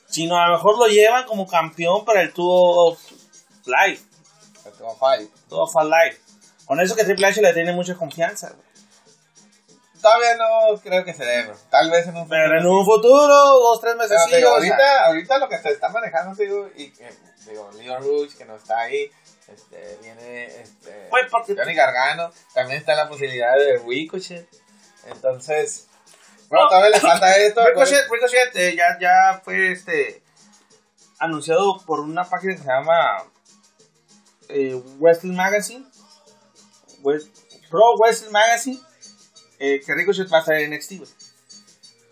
Sino a lo mejor lo llevan como campeón para el Tour of Life. El 205. Todo Fall Life. Con eso que Triple H le tiene mucha confianza, güey. Todavía no creo que se dé, bro. Tal vez en un Pero en un futuro, dos, tres meses Pero, sí, digo, o sea, ahorita, ahorita lo que se está manejando, digo, y que, digo, Leon Rouge, que no está ahí, este, viene, este, Johnny Gargano, también está la posibilidad de Ricochet, entonces, bueno, No. todavía le falta esto, <laughs> Ricochet, Ricochet eh, ya, ya fue este anunciado por una página que se llama eh, Wrestling Magazine. West- Pro Wrestling Magazine. Eh, que Ricochet va a estar en NXT, güey.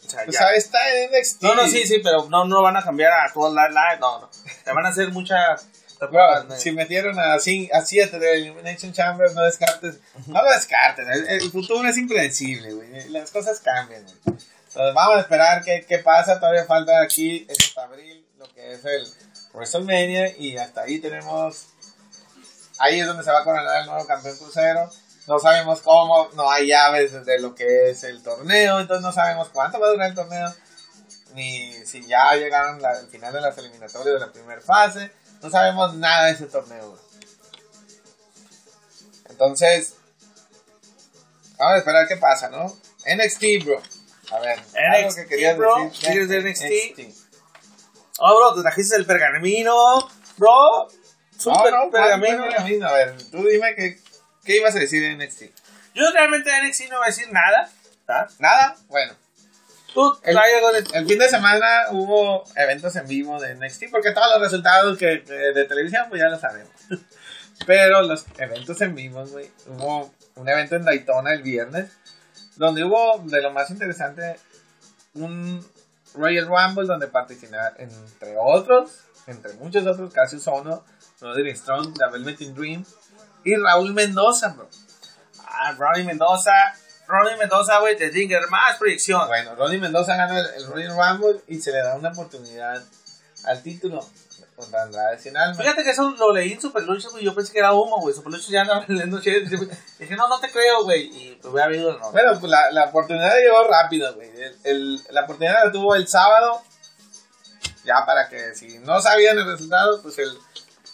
O sea, pues ya. está en NXT. No, no, sí, sí, pero no, no van a cambiar a todo live, live, no, no. Le van a hacer muchas. Bro, si metieron a 7 a siete de Elimination Chamber, no descartes. No lo descartes. El, el futuro es impredecible, güey. Las cosas cambian, güey. Entonces vamos a esperar qué, qué pasa. Todavía falta aquí, es hasta abril, lo que es el WrestleMania. Y hasta ahí tenemos. Ahí es donde se va a coronar el nuevo campeón crucero. No sabemos cómo, no hay llaves de lo que es el torneo. Entonces no sabemos cuánto va a durar el torneo. Ni si ya llegaron la- al final de las eliminatorias de la primera fase. No sabemos nada de ese torneo. Entonces, vamos a esperar qué pasa, ¿no? NXT, bro. A ver, algo NXT, que querías bro. decir. ¿Quieres de NXT? Oh, bro, te trajiste el pergamino, bro. Super no, pergamino. pergamino. A ver, tú dime qué, qué ibas a decir de NXT. Yo realmente de NXT no voy a decir nada. ¿tá? ¿Nada? Bueno, Tú El- trae algo de. el fin de semana hubo eventos en vivo de NXT, porque todos los resultados que, que de televisión, pues ya lo sabemos. <laughs> Pero los eventos en vivo, güey, hubo un evento en Daytona el viernes, donde hubo, de lo más interesante, un Royal Rumble donde participaron, entre otros, entre muchos otros, Cassius Ono, Roderick Strong, The Velvet Dream y Raúl Mendoza, bro. Ah, Ronnie Mendoza. Ronnie Mendoza, güey, te Dinger más proyección. Bueno, Ronnie Mendoza gana el, el Royal Rumble y se le da una oportunidad al título contra Andrade Sin Alma. Fíjate que eso lo leí en Super Lucha, güey. Yo pensé que era humo, güey. Super Lucha ya andaba <laughs> leyendo. Dije, no, no te creo, güey. Y pues hubiera habido no. Bueno, pues la, la oportunidad llegó rápido, güey. La oportunidad la tuvo el sábado. Ya para que si no sabían el resultado, pues el,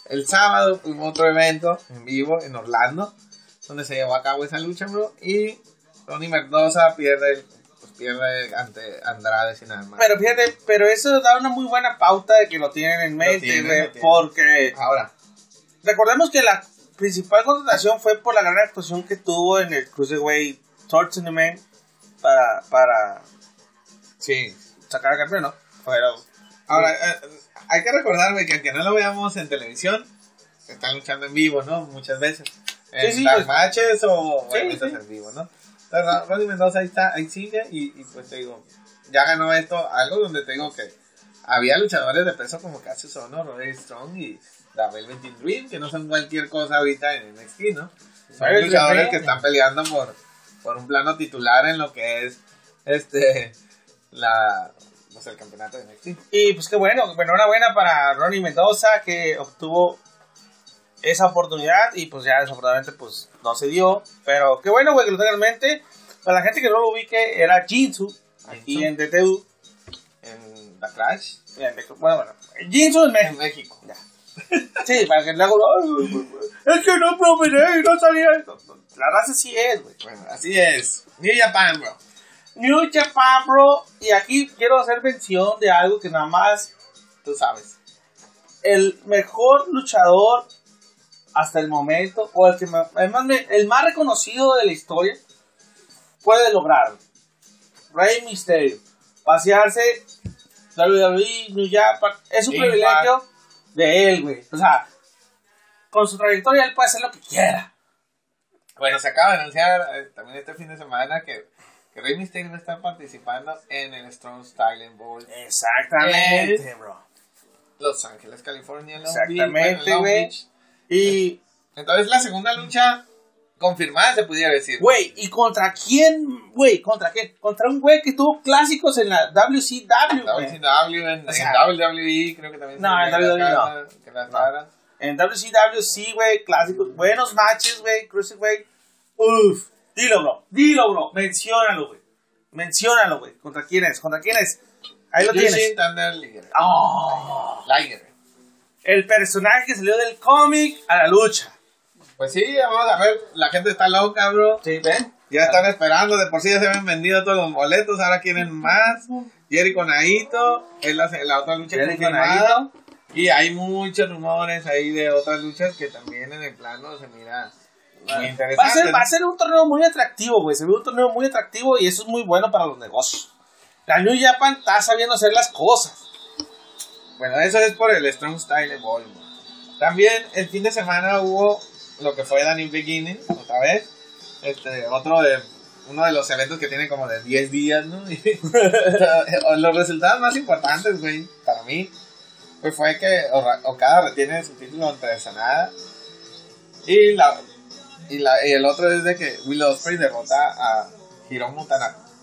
el sábado hubo otro evento en vivo en Orlando, donde se llevó a cabo esa lucha, bro. Y Tony Mendoza pierde, el- pues pierde ante Andrade Sin Alma. Pero fíjate, pero eso da una muy buena pauta de que lo tienen en mente, tienen. Porque Ahora, recordemos que la principal contratación fue por la gran actuación que tuvo en el Cruiserweight Tournament para, para sí, sacar al campeón, ¿no? Pero, Ahora, eh, hay que recordar, güey, que aunque no lo veamos en televisión, están luchando en vivo, ¿no? Muchas veces. En Sí, sí, pues- matches o eventos sí. en vivo, ¿no? Entonces, Ro- Ronnie Mendoza ahí está, ahí sigue y, y pues te digo, ya ganó esto, algo donde te digo que había luchadores de peso como Cassius Ono, Roderick Strong y The Velvet Dream, que no son cualquier cosa ahorita en NXT, ¿no? Son Velvet luchadores que están peleando por, por un plano titular en lo que es este la pues el campeonato de NXT. Y pues qué bueno, bueno, enhorabuena para Ronnie Mendoza que obtuvo esa oportunidad y pues ya desafortunadamente pues no se dio. Pero qué bueno, güey, que lo tengan en mente. Para la gente que no lo ubique, era Jinsu, aquí en DTU. en Backlash En- Bueno, bueno, Jinsu en en México. México. Ya. <laughs> Sí, para que luego, "Ay, es que no prometé y no salía. La raza sí es, güey. Bueno, así es. New Japan, bro. New Japan, bro. Y aquí quiero hacer mención de algo que nada más Tú sabes. el mejor luchador hasta el momento, o el, que ma- el, más, el más reconocido de la historia, puede lograrlo. Rey Mysterio. Pasearse WWE, New Japan, es un Impact. privilegio de él, güey. O sea, con su trayectoria él puede hacer lo que quiera. Bueno, se acaba de anunciar eh, también este fin de semana que Rey Mysterio va a estar participando en el Strong Style and Bowl Exactamente, bro. Los Ángeles, California, Long Exactamente, güey. Y, Entonces la segunda lucha confirmada se pudiera decir. güey, ¿y contra quién, güey? ¿Contra quién? Contra un güey que tuvo clásicos en la WCW. WCW, en, sea, en WWE, creo que también. No, en WWE no. Que la cara. En WCW sí, güey, clásicos, buenos matches, güey, Cruiserweight. Uf, dilo, bro, dilo, bro, menciónalo, güey. Menciónalo, güey. ¿Contra quién es? ¿Contra quién es? Ahí lo Jushin tienes. Thunder Liger. Oh, Liger. el personaje que salió del cómic a la lucha. Pues sí, vamos a ver, la gente está loca, bro. Sí, ven. Ya están esperando, de por sí ya se habían vendido todos los boletos, ahora quieren más. Jerry con Aito, es la, la otra lucha Jerry con confirmada. Y hay muchos rumores ahí de otras luchas que también en el plano se mira muy interesante. Va a, ser, ¿no? va a ser un torneo muy atractivo, güey. Se ve un torneo muy atractivo y eso es muy bueno para los negocios. La New Japan está sabiendo hacer las cosas. Bueno, eso es por el Strong Style Evolve. También el fin de semana hubo lo que fue New Beginning, otra vez. Este, otro de uno de los eventos que tiene como de 10 días, ¿no? <laughs> Los resultados más importantes, güey, para mí, pues fue que Okada retiene su título ante Sanada. Y, la, y, la, y el otro es de que Will Ospreay derrota a Hiromu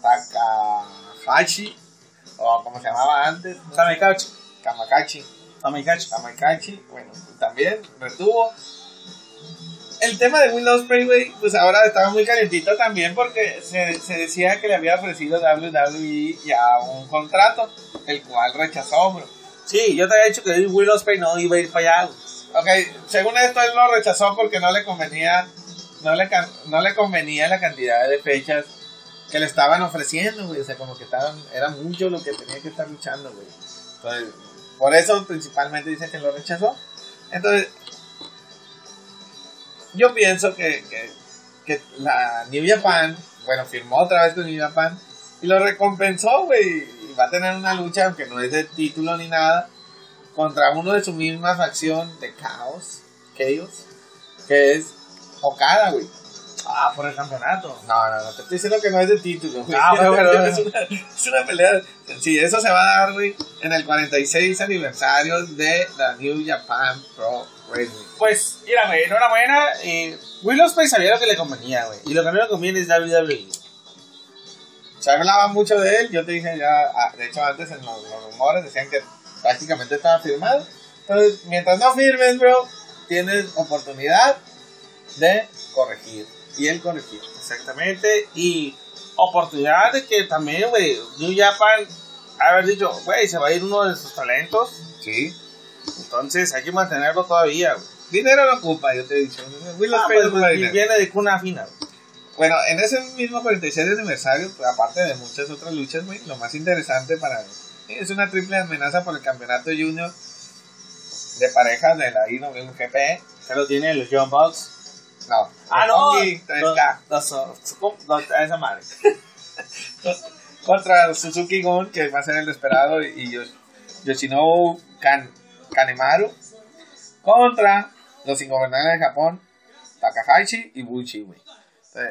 Takahashi, o como se llamaba antes, ¿no? Kamikachi. Kamakachi. Kamikachi. Kamikachi, bueno, también retuvo. El tema de Will Ospreay, güey, pues ahora estaba muy calentito también porque se, se decía que le había ofrecido WWE ya un contrato, el cual rechazó, bro. Sí, yo te había dicho que Will Ospreay no iba a ir para allá. Ok, según esto él lo rechazó porque no le convenía, no le, no le convenía la cantidad de fechas que le estaban ofreciendo, güey. O sea, como que estaban, era mucho lo que tenía que estar luchando, güey. Entonces, por eso principalmente dice que lo rechazó. Entonces, yo pienso que, que, que la New Japan, bueno, firmó otra vez con New Japan y lo recompensó, güey. Y va a tener una lucha, aunque no es de título ni nada, contra uno de su misma facción de Chaos, Chaos, que es Okada, güey. Ah, por el campeonato. No, no, no, te estoy diciendo que no es de título, güey. Ah, bueno, <laughs> bueno, bueno. es, una, es una pelea. Sí, eso se va a dar, güey, en el 46 aniversario de la New Japan Pro Wrestling. Pues, mira, güey, enhorabuena. Eh, Will Ospreay sabía lo que le convenía, güey. Y lo que no le conviene es WWE. Se hablaba mucho de él, yo te dije ya, ah, de hecho antes en los, los rumores decían que prácticamente estaba firmado. Entonces, mientras no firmes, bro, tienes oportunidad de corregir. Y él corregió. Exactamente. Y oportunidad de que también, güey, New Japan haber dicho, güey, se va a ir uno de sus talentos. Sí. Entonces hay que mantenerlo todavía, güey. Dinero no ocupa, yo te he dicho. Will Ah, pues, dinero. viene de cuna fina. güey. Bueno, en ese mismo 46 aniversario, pues, aparte de muchas otras luchas, güey, lo más interesante para es una triple amenaza por el campeonato junior de parejas de la IWGP. Que lo tiene los John Bucks. No, Ah, no. Roppongi 3K. Los, los, los- esa madre. <laughs> contra Suzuki Gun, que va a ser el esperado, y Yosh- Yoshinobu kan Kanemaru. Contra los ingobernables de Japón, Takahashi y Bushi, güey.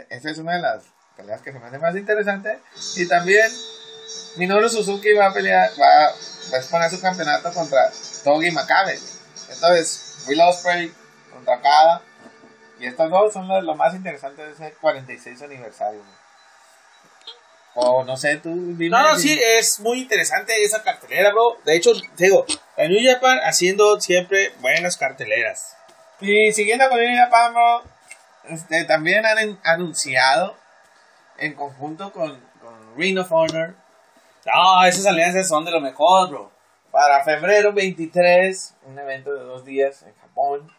Esa es una de las peleas que se me hace más interesante. Y también Minoru Suzuki va a pelear, va, va a exponer su campeonato contra Togi Makabe. Entonces, Will Ospreay contra Kada. Y estos dos son lo más interesante de ese 46 aniversario. O no sé, tú dime. No, no, sí, es muy interesante esa cartelera, bro. De hecho, digo, en New Japan haciendo siempre buenas carteleras. Y siguiendo con New Japan, bro, este, también han anunciado en conjunto con, con Ring of Honor No, esas alianzas son de lo mejor, bro. para febrero 23, un evento de dos días en Japón.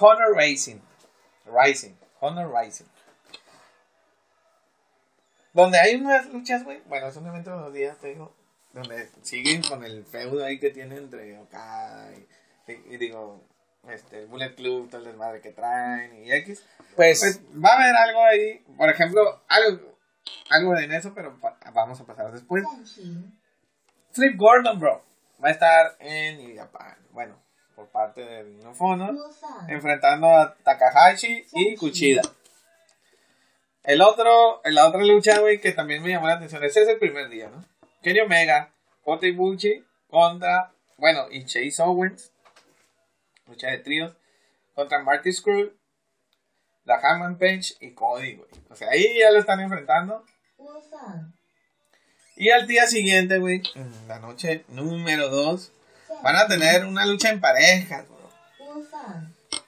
Honor Racing. Rising. Honor Rising. Donde hay unas luchas, güey. Bueno, es un evento de dos días, te digo. Donde siguen con el feudo ahí que tienen entre Okada y, y- y digo, este, Bullet Club, todo el desmadre que traen y X. Pues, Pues va a haber algo ahí, por ejemplo, algo, algo en eso, pero pa- vamos a pasar después. Flip Gordon, bro, va a estar en Japan. Bueno, por parte de Ring of Honor, enfrentando a Takahashi y Kuchida. El otro, la otra lucha, güey, que también me llamó la atención, ese es el primer día, ¿no? Kenny Omega, Kota Ibushi contra, bueno, y Chase Owens, lucha de tríos, contra Marty Scurll, la Hammond Page y Cody, güey. O sea, ahí ya lo están enfrentando. Y al día siguiente, güey, en la noche número 2, van a tener una lucha en parejas, bro.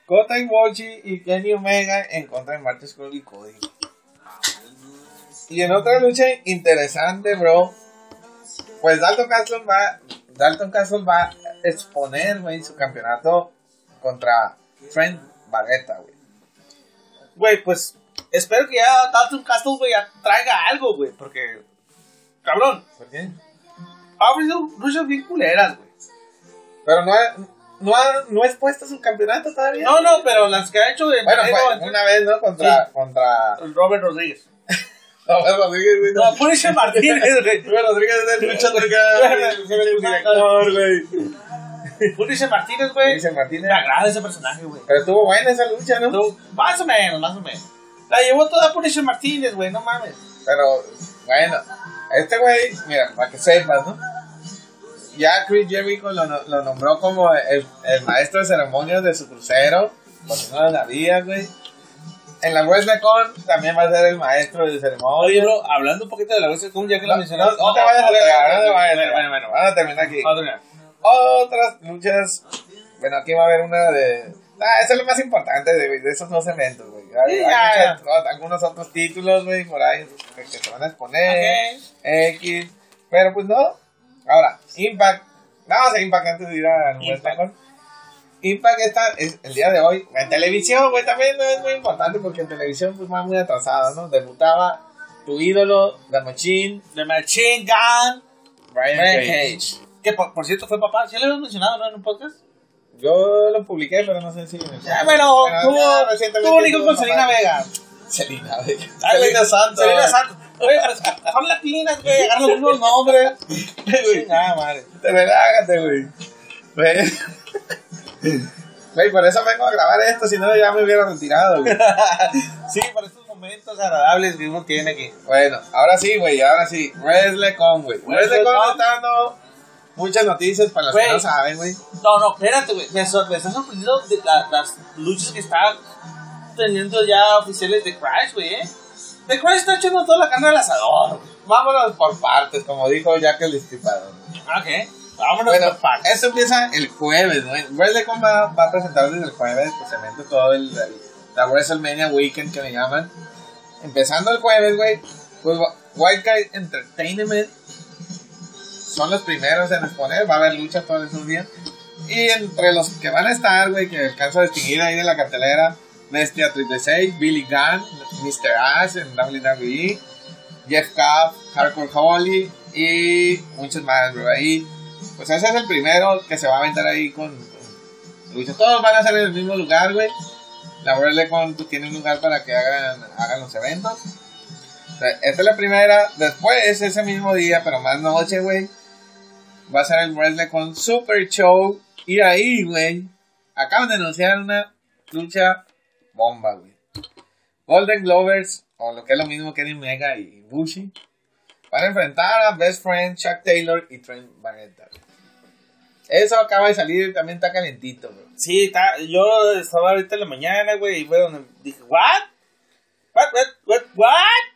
Kota Ibushi y Kenny Omega en contra de Marty Scurll y Cody. Y en otra lucha interesante, bro, pues Dalton Castle va, Dalton Castle va a exponer, güey, su campeonato contra Trent Barretta, güey. güey, pues espero que ya Dalton Castle, güey, traiga algo, güey, porque, cabrón, ¿Por qué? ha ofrecido luchas bien culeras, güey. Pero no, ha- no, ha, no es puesto su campeonato todavía. No, no, pero las que ha hecho de Bueno, fue una vez, ¿no? Contra. Sí. Contra. Robert Rodríguez. <laughs> Robert Rodríguez, güey. No, Punisher Martínez, güey. Robert Rodríguez es el luchador el director, güey. Punisher Martínez, güey. Dice Martínez. Me agrada ese personaje, güey. Pero estuvo buena esa lucha, ¿no? No, Más o menos, más o menos. La llevó toda Punisher Martínez, güey, no mames. Pero, bueno, este güey, mira, para que sepas, ¿no? Ya Chris Jericho lo, no- lo nombró como el, el maestro de ceremonias de su crucero, porque no lo sabía, güey. En la WrestleCon también va a ser el maestro de Oye, ceremonias. bro, hablando un poquito de la Wrestle Kingdom, ya que No, lo no, mencionaste. no te vayas a pegar, no te vayas a Bueno, pegar. bueno, bueno. Vamos a terminar aquí. Vamos a terminar. Otras luchas, bueno, aquí va a haber una de... Ah, eso es lo más importante de, de esos dos eventos, güey. Hay, Sí, hay muchas- algunos otros títulos, güey, por ahí que, que se van a exponer. Ok. X, pero pues no. Ahora, Impact. Vamos a Impact antes de ir a Impact. Impact está es el día de hoy. En televisión, güey, también es muy importante porque en televisión pues va muy atrasado, ¿no? Debutaba tu ídolo, The Machine, The Machine Gun. Brian Brian Cage. Cage. Que por, por cierto fue papá. ¿Sí lo habíamos mencionado, no? En un podcast. Yo lo publiqué, pero no sé si... Ya, bueno, ya tuvo, tuvo un hijo con. Selena Vega. Selena Vega. Ay, güey, Selena Santos. Selena Santos. Oye, pues son latinas, güey. Agarran los mismos nombres. Nada, madre. Te relájate, güey. Güey. Güey, por eso vengo a grabar esto, si no ya me hubiera retirado, güey. <laughs> Sí, por estos momentos agradables que uno tiene aquí. Bueno, ahora sí, güey, ahora sí. WrestleCon, güey. WrestleCon está dando muchas noticias para los Güey. que no saben, güey. No, no, espérate, güey. Me, sor- me está sorprendiendo de la- las luchas que está teniendo ya oficiales de Crash, güey, ¿eh? The Crash está echando toda la carne al asador. Vámonos por partes, como dijo Jack el Destripador. Ok. Vámonos Bueno, por partes. esto empieza el jueves, güey. WrestleCon va, va a presentar desde el jueves, pues se mete todo el, el- la WrestleMania Weekend que le llaman. Empezando el jueves, güey, pues Wildcard Entertainment son los primeros en exponer, va a haber luchas todos esos días. Y entre los que van a estar, güey, que alcanzo a distinguir ahí de la cartelera, Bestia 36, Billy Gunn, Mr. Ash en WWE, Jeff Cobb, Hardcore Holly y muchos más, bro. Ahí, pues ese es el primero que se va a aventar ahí con, con luchas. Todos van a ser en el mismo lugar, güey. La WrestleCon pues, tiene un lugar para que hagan, hagan los eventos. O sea, esta es la primera. Después, ese mismo día, pero más noche, güey. Va a ser el WrestleCon Super Show. Y ahí, güey. Acaban de anunciar una lucha bomba, güey. Golden Glovers, o lo que es lo mismo Kenny Mega y Bushi, van a enfrentar a Best Friend Chuck Taylor y Trent Barretta. Eso acaba de salir y también está calentito, bro. Sí, está, yo estaba ahorita en la mañana, güey, y fue donde dije, ¿what? ¿What? ¿What? ¿What? ¿What?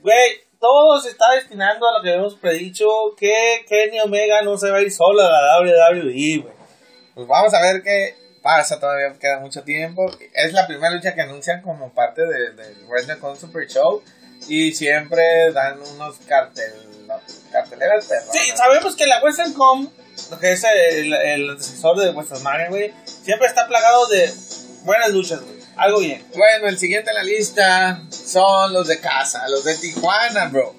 Güey, todo se está destinando a lo que habíamos predicho, que Kenny Omega no se va a ir solo a la WWE, güey. Pues vamos a ver qué pasa, todavía queda mucho tiempo. Es la primera lucha que anuncian como parte del de WrestleCon Super Show. Y siempre dan unos cartel, carteleras perronas. Sí, sabemos que la WrestleCom, lo que es el, el antecesor de WrestleMania, güey, siempre está plagado de buenas luchas, güey. Algo bien. Bueno, el siguiente en la lista son los de casa, los de Tijuana, bro.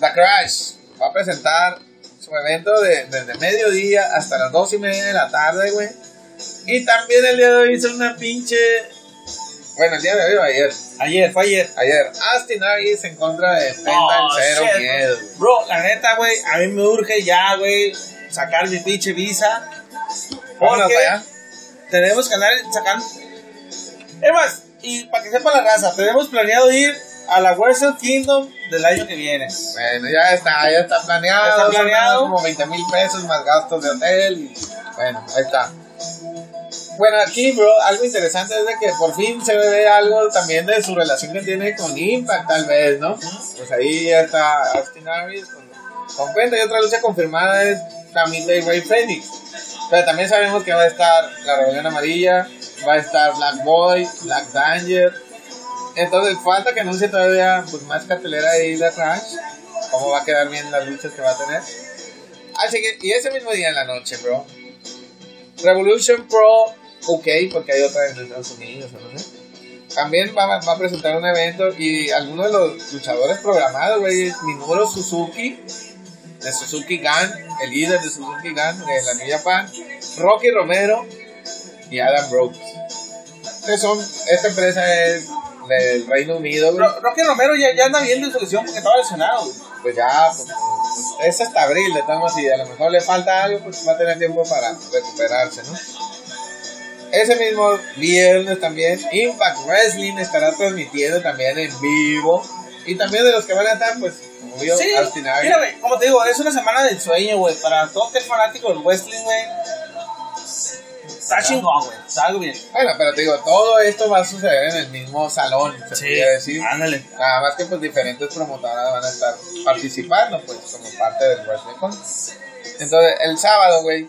The Crash va a presentar su evento de, desde mediodía hasta las dos y media de la tarde, güey. Y también el día de hoy hizo una pinche. Bueno, el día de hoy o ayer. Ayer, fue ayer. Ayer, Austin Aries en contra de Penta Oh, en cero shit, miedo. Bro, la neta, güey, a mí me urge ya, güey, sacar mi pinche visa. Vámonos para allá. tenemos que andar sacando. Es más, y para que sepa la raza, tenemos planeado ir a la Wrestle Kingdom del año que viene. Bueno, ya está, ya está planeado. Ya está planeado. como 20 mil pesos más gastos de hotel. Y, bueno, ahí está. Bueno, aquí, bro, algo interesante es de que por fin se ve algo también de su relación que tiene con Impact, tal vez, ¿no? Pues ahí ya está Austin Aries con, con Penta y otra lucha confirmada es la Midday Ray Phoenix. Pero también sabemos que va a estar la Rebelión Amarilla, va a estar Black Boy, Black Danger. Entonces falta que anuncie todavía pues, más cartelera de la Crash. Cómo va a quedar bien las luchas que va a tener. Así que, y ese mismo día en la noche, bro. Revolution Pro UK, porque hay otra en Estados Unidos, también va, a presentar un evento y algunos de los luchadores programados, güey, Minoru Suzuki, de Suzuki Gun, el líder de Suzuki Gun, de la New Japan, Rocky Romero y Adam Brooks. Ustedes son, esta empresa es del Reino Unido, Rocky Romero ya, ya anda bien de porque estaba lesionado. Pues ya, pues, pues, es hasta abril, de todas maneras, a lo mejor le falta algo, pues va a tener tiempo para recuperarse, ¿no? Ese mismo viernes también, Impact Wrestling estará transmitiendo también en vivo. Y también de los que van a estar, pues, obvio, Sí, mira, güey, como te digo, es una semana del sueño, güey. Para todo que es fanático del wrestling, güey. Está chingón, güey. Está algo bien. Bueno, pero te digo, todo esto va a suceder en el mismo salón, se podría decir. ándale. Nada más que pues diferentes promotoras van a estar participando, pues, como parte del Wrestling Con. Entonces, el sábado, güey,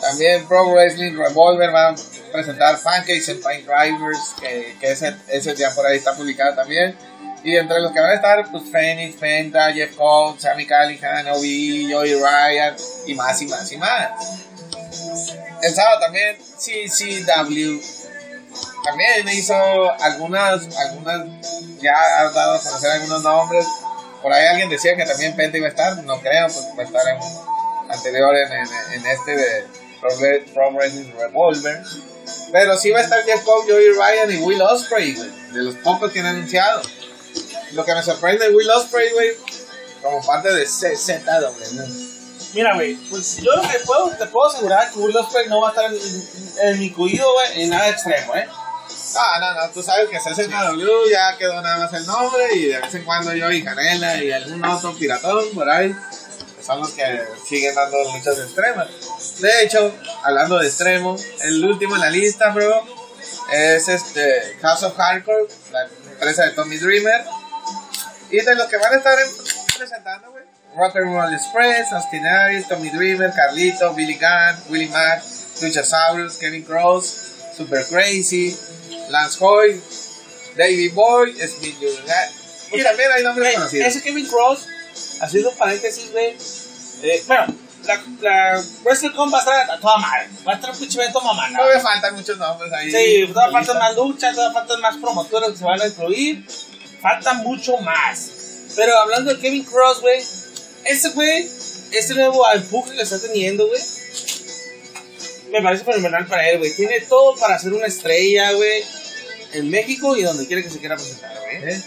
también Pro Wrestling Revolver va a presentar Pancakes and Pine Drivers, que, que ese, ese ya por ahí está publicado también. Y entre los que van a estar, pues, Phoenix, Penta, Jeff Cobb, Sammy Callihan, OBE, Joey Ryan, y más y más y más. El sábado también CCW también hizo algunas, algunas, ya ha dado a conocer algunos nombres. Por ahí alguien decía que también Penta iba a estar, no creo, pues va a estar en anterior en, este de Pro, Re- Pro Wrestling Revolver. Pero sí va a estar Jeff Cobb, Joey Ryan y Will Ospreay, güey, de los pocos que han anunciado. Lo que me sorprende de Will Ospreay, güey, como parte de CZW. Mira, güey, pues yo lo que puedo, te puedo asegurar que Will Ospreay no va a estar en, en mi cuido, güey, en nada extremo, ¿eh? Ah, no, no, tú sabes que CZW ya quedó nada más el nombre y de vez en cuando yo y Canela y algún otro piratón por ahí son los que siguen dando luchas extremas. De hecho, hablando de extremo, el último en la lista, bro, es este House of Hardcore, la empresa de Tommy Dreamer. Y de los que van a estar en- presentando, güey, Roll Express, Austin Aries, Tommy Dreamer, Carlito, Billy Gunn, Willie Mack, Luchasaurus, Kevin Cross, Super Crazy, Lance Hoy, David Boy, Smith Jr. Y también hay nombres conocidos. ese Kevin Cross, haciendo un paréntesis, güey. eh, bueno, la, la WrestleCon va a estar a toda madre. Va a estar un pinche evento mamana. Todavía faltan muchos nombres ahí. Sí, todavía faltan más luchas, todavía faltan más promotoras que se van a incluir. Falta mucho más. Pero hablando de Kevin Cross, güey, este güey, este nuevo empuje que está teniendo, güey, me parece fenomenal para él, güey. Tiene todo para ser una estrella, güey, en México y donde quiera que se quiera presentar, güey. ¿Eh?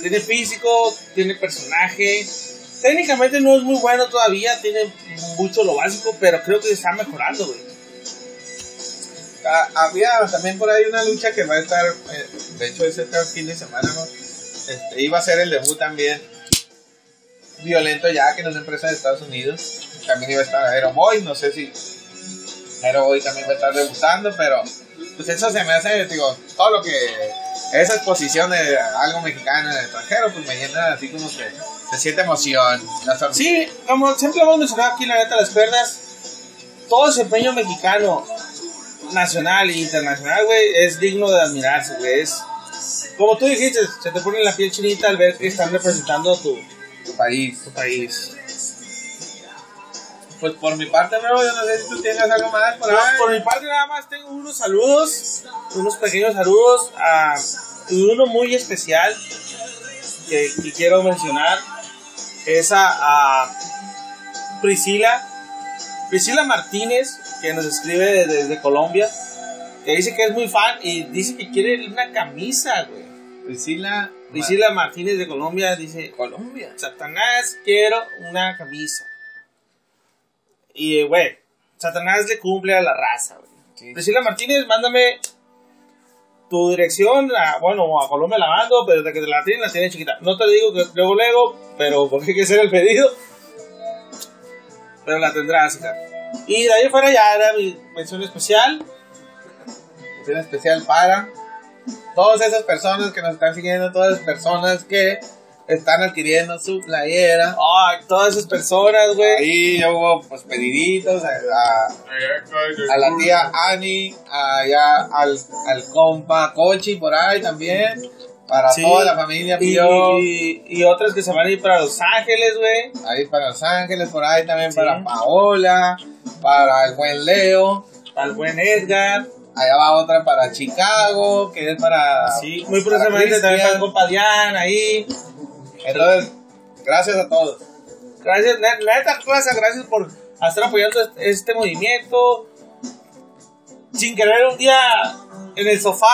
Tiene físico, tiene personaje. Técnicamente no es muy bueno todavía, tiene mucho lo básico, pero creo que está mejorando, güey. Ah, había también por ahí una lucha que va a estar, eh, de hecho ese este fin de semana, ¿no? Este, iba a ser el debut también violento ya que en una empresa de Estados Unidos. También iba a estar Aero Boy, no sé si Aero Boy también va a estar debutando, pero pues eso se me hace, digo, todo lo que esa exposición de algo mexicano en el extranjero, pues me llena así como que se siente emoción. Sí, como siempre hemos mencionado aquí, la neta, las pernas, todo desempeño mexicano, nacional e internacional, güey, es digno de admirarse, güey. Es, como tú dijiste, se te pone la piel chinita al ver que están representando tu, tu país. tu país. Pues por mi parte, bro, yo no sé si tú tienes algo más por ahí. por mi parte, nada más tengo unos saludos, unos pequeños saludos, a, uno muy especial que, que quiero mencionar es a, a Priscila, Priscila Martínez, que nos escribe desde, desde Colombia, que dice que es muy fan y dice que quiere una camisa, güey. Priscila. Priscila Martínez de Colombia dice, Colombia. Satanás, quiero una camisa. Y, eh, güey, Satanás le cumple a la raza, güey. Sí. Priscila Martínez, mándame tu dirección, a, bueno, a Colombia la mando, pero de que te la tienen, la tienen chiquita. No te digo que luego, luego, pero porque hay que hacer el pedido. Pero la tendrás, hija. Y de ahí fuera ya era mi mención especial. Mención especial para todas esas personas que nos están siguiendo, todas esas personas que están adquiriendo su playera. Ay, todas esas personas, güey. Ahí ya hubo pues pediditos a, a- a la tía Ani, allá al, al compa Cochi por ahí también. Para Sí. toda la familia Y, pidió. y, y otras que se van a ir para Los Ángeles, güey. Ahí para Los Ángeles, por ahí también Sí. para Paola, para el buen Leo. Al buen Edgar. Allá va otra para Chicago, que es para. Sí, muy próximamente también está el compa Dian ahí. Entonces, gracias a todos. Gracias, la neta, gracias por estar apoyando este, este movimiento. Sin querer un día en el sofá,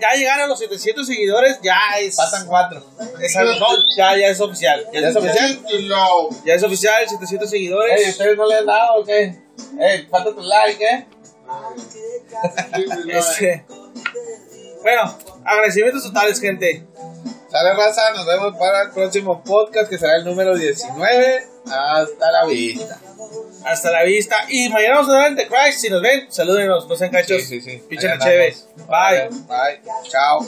ya- llegaron los 700 seguidores, ya es. Faltan cuatro. es no, ya, ya es oficial. Ya, ¿Ya es oficial? ya es oficial, 700 seguidores. Ey, ¿ustedes no le han dado o qué? Ey, falta tu like, ¿eh? Este, bueno, agradecimientos totales, gente. Sale raza, nos vemos para el próximo podcast que será el número 19. Hasta la vista. Hasta la vista. Y mañana vamos a dar ante Christ. Si nos ven, salúdenos, no sean cachos. Sí, sí, sí. Andamos. Bye. Bye. Chao.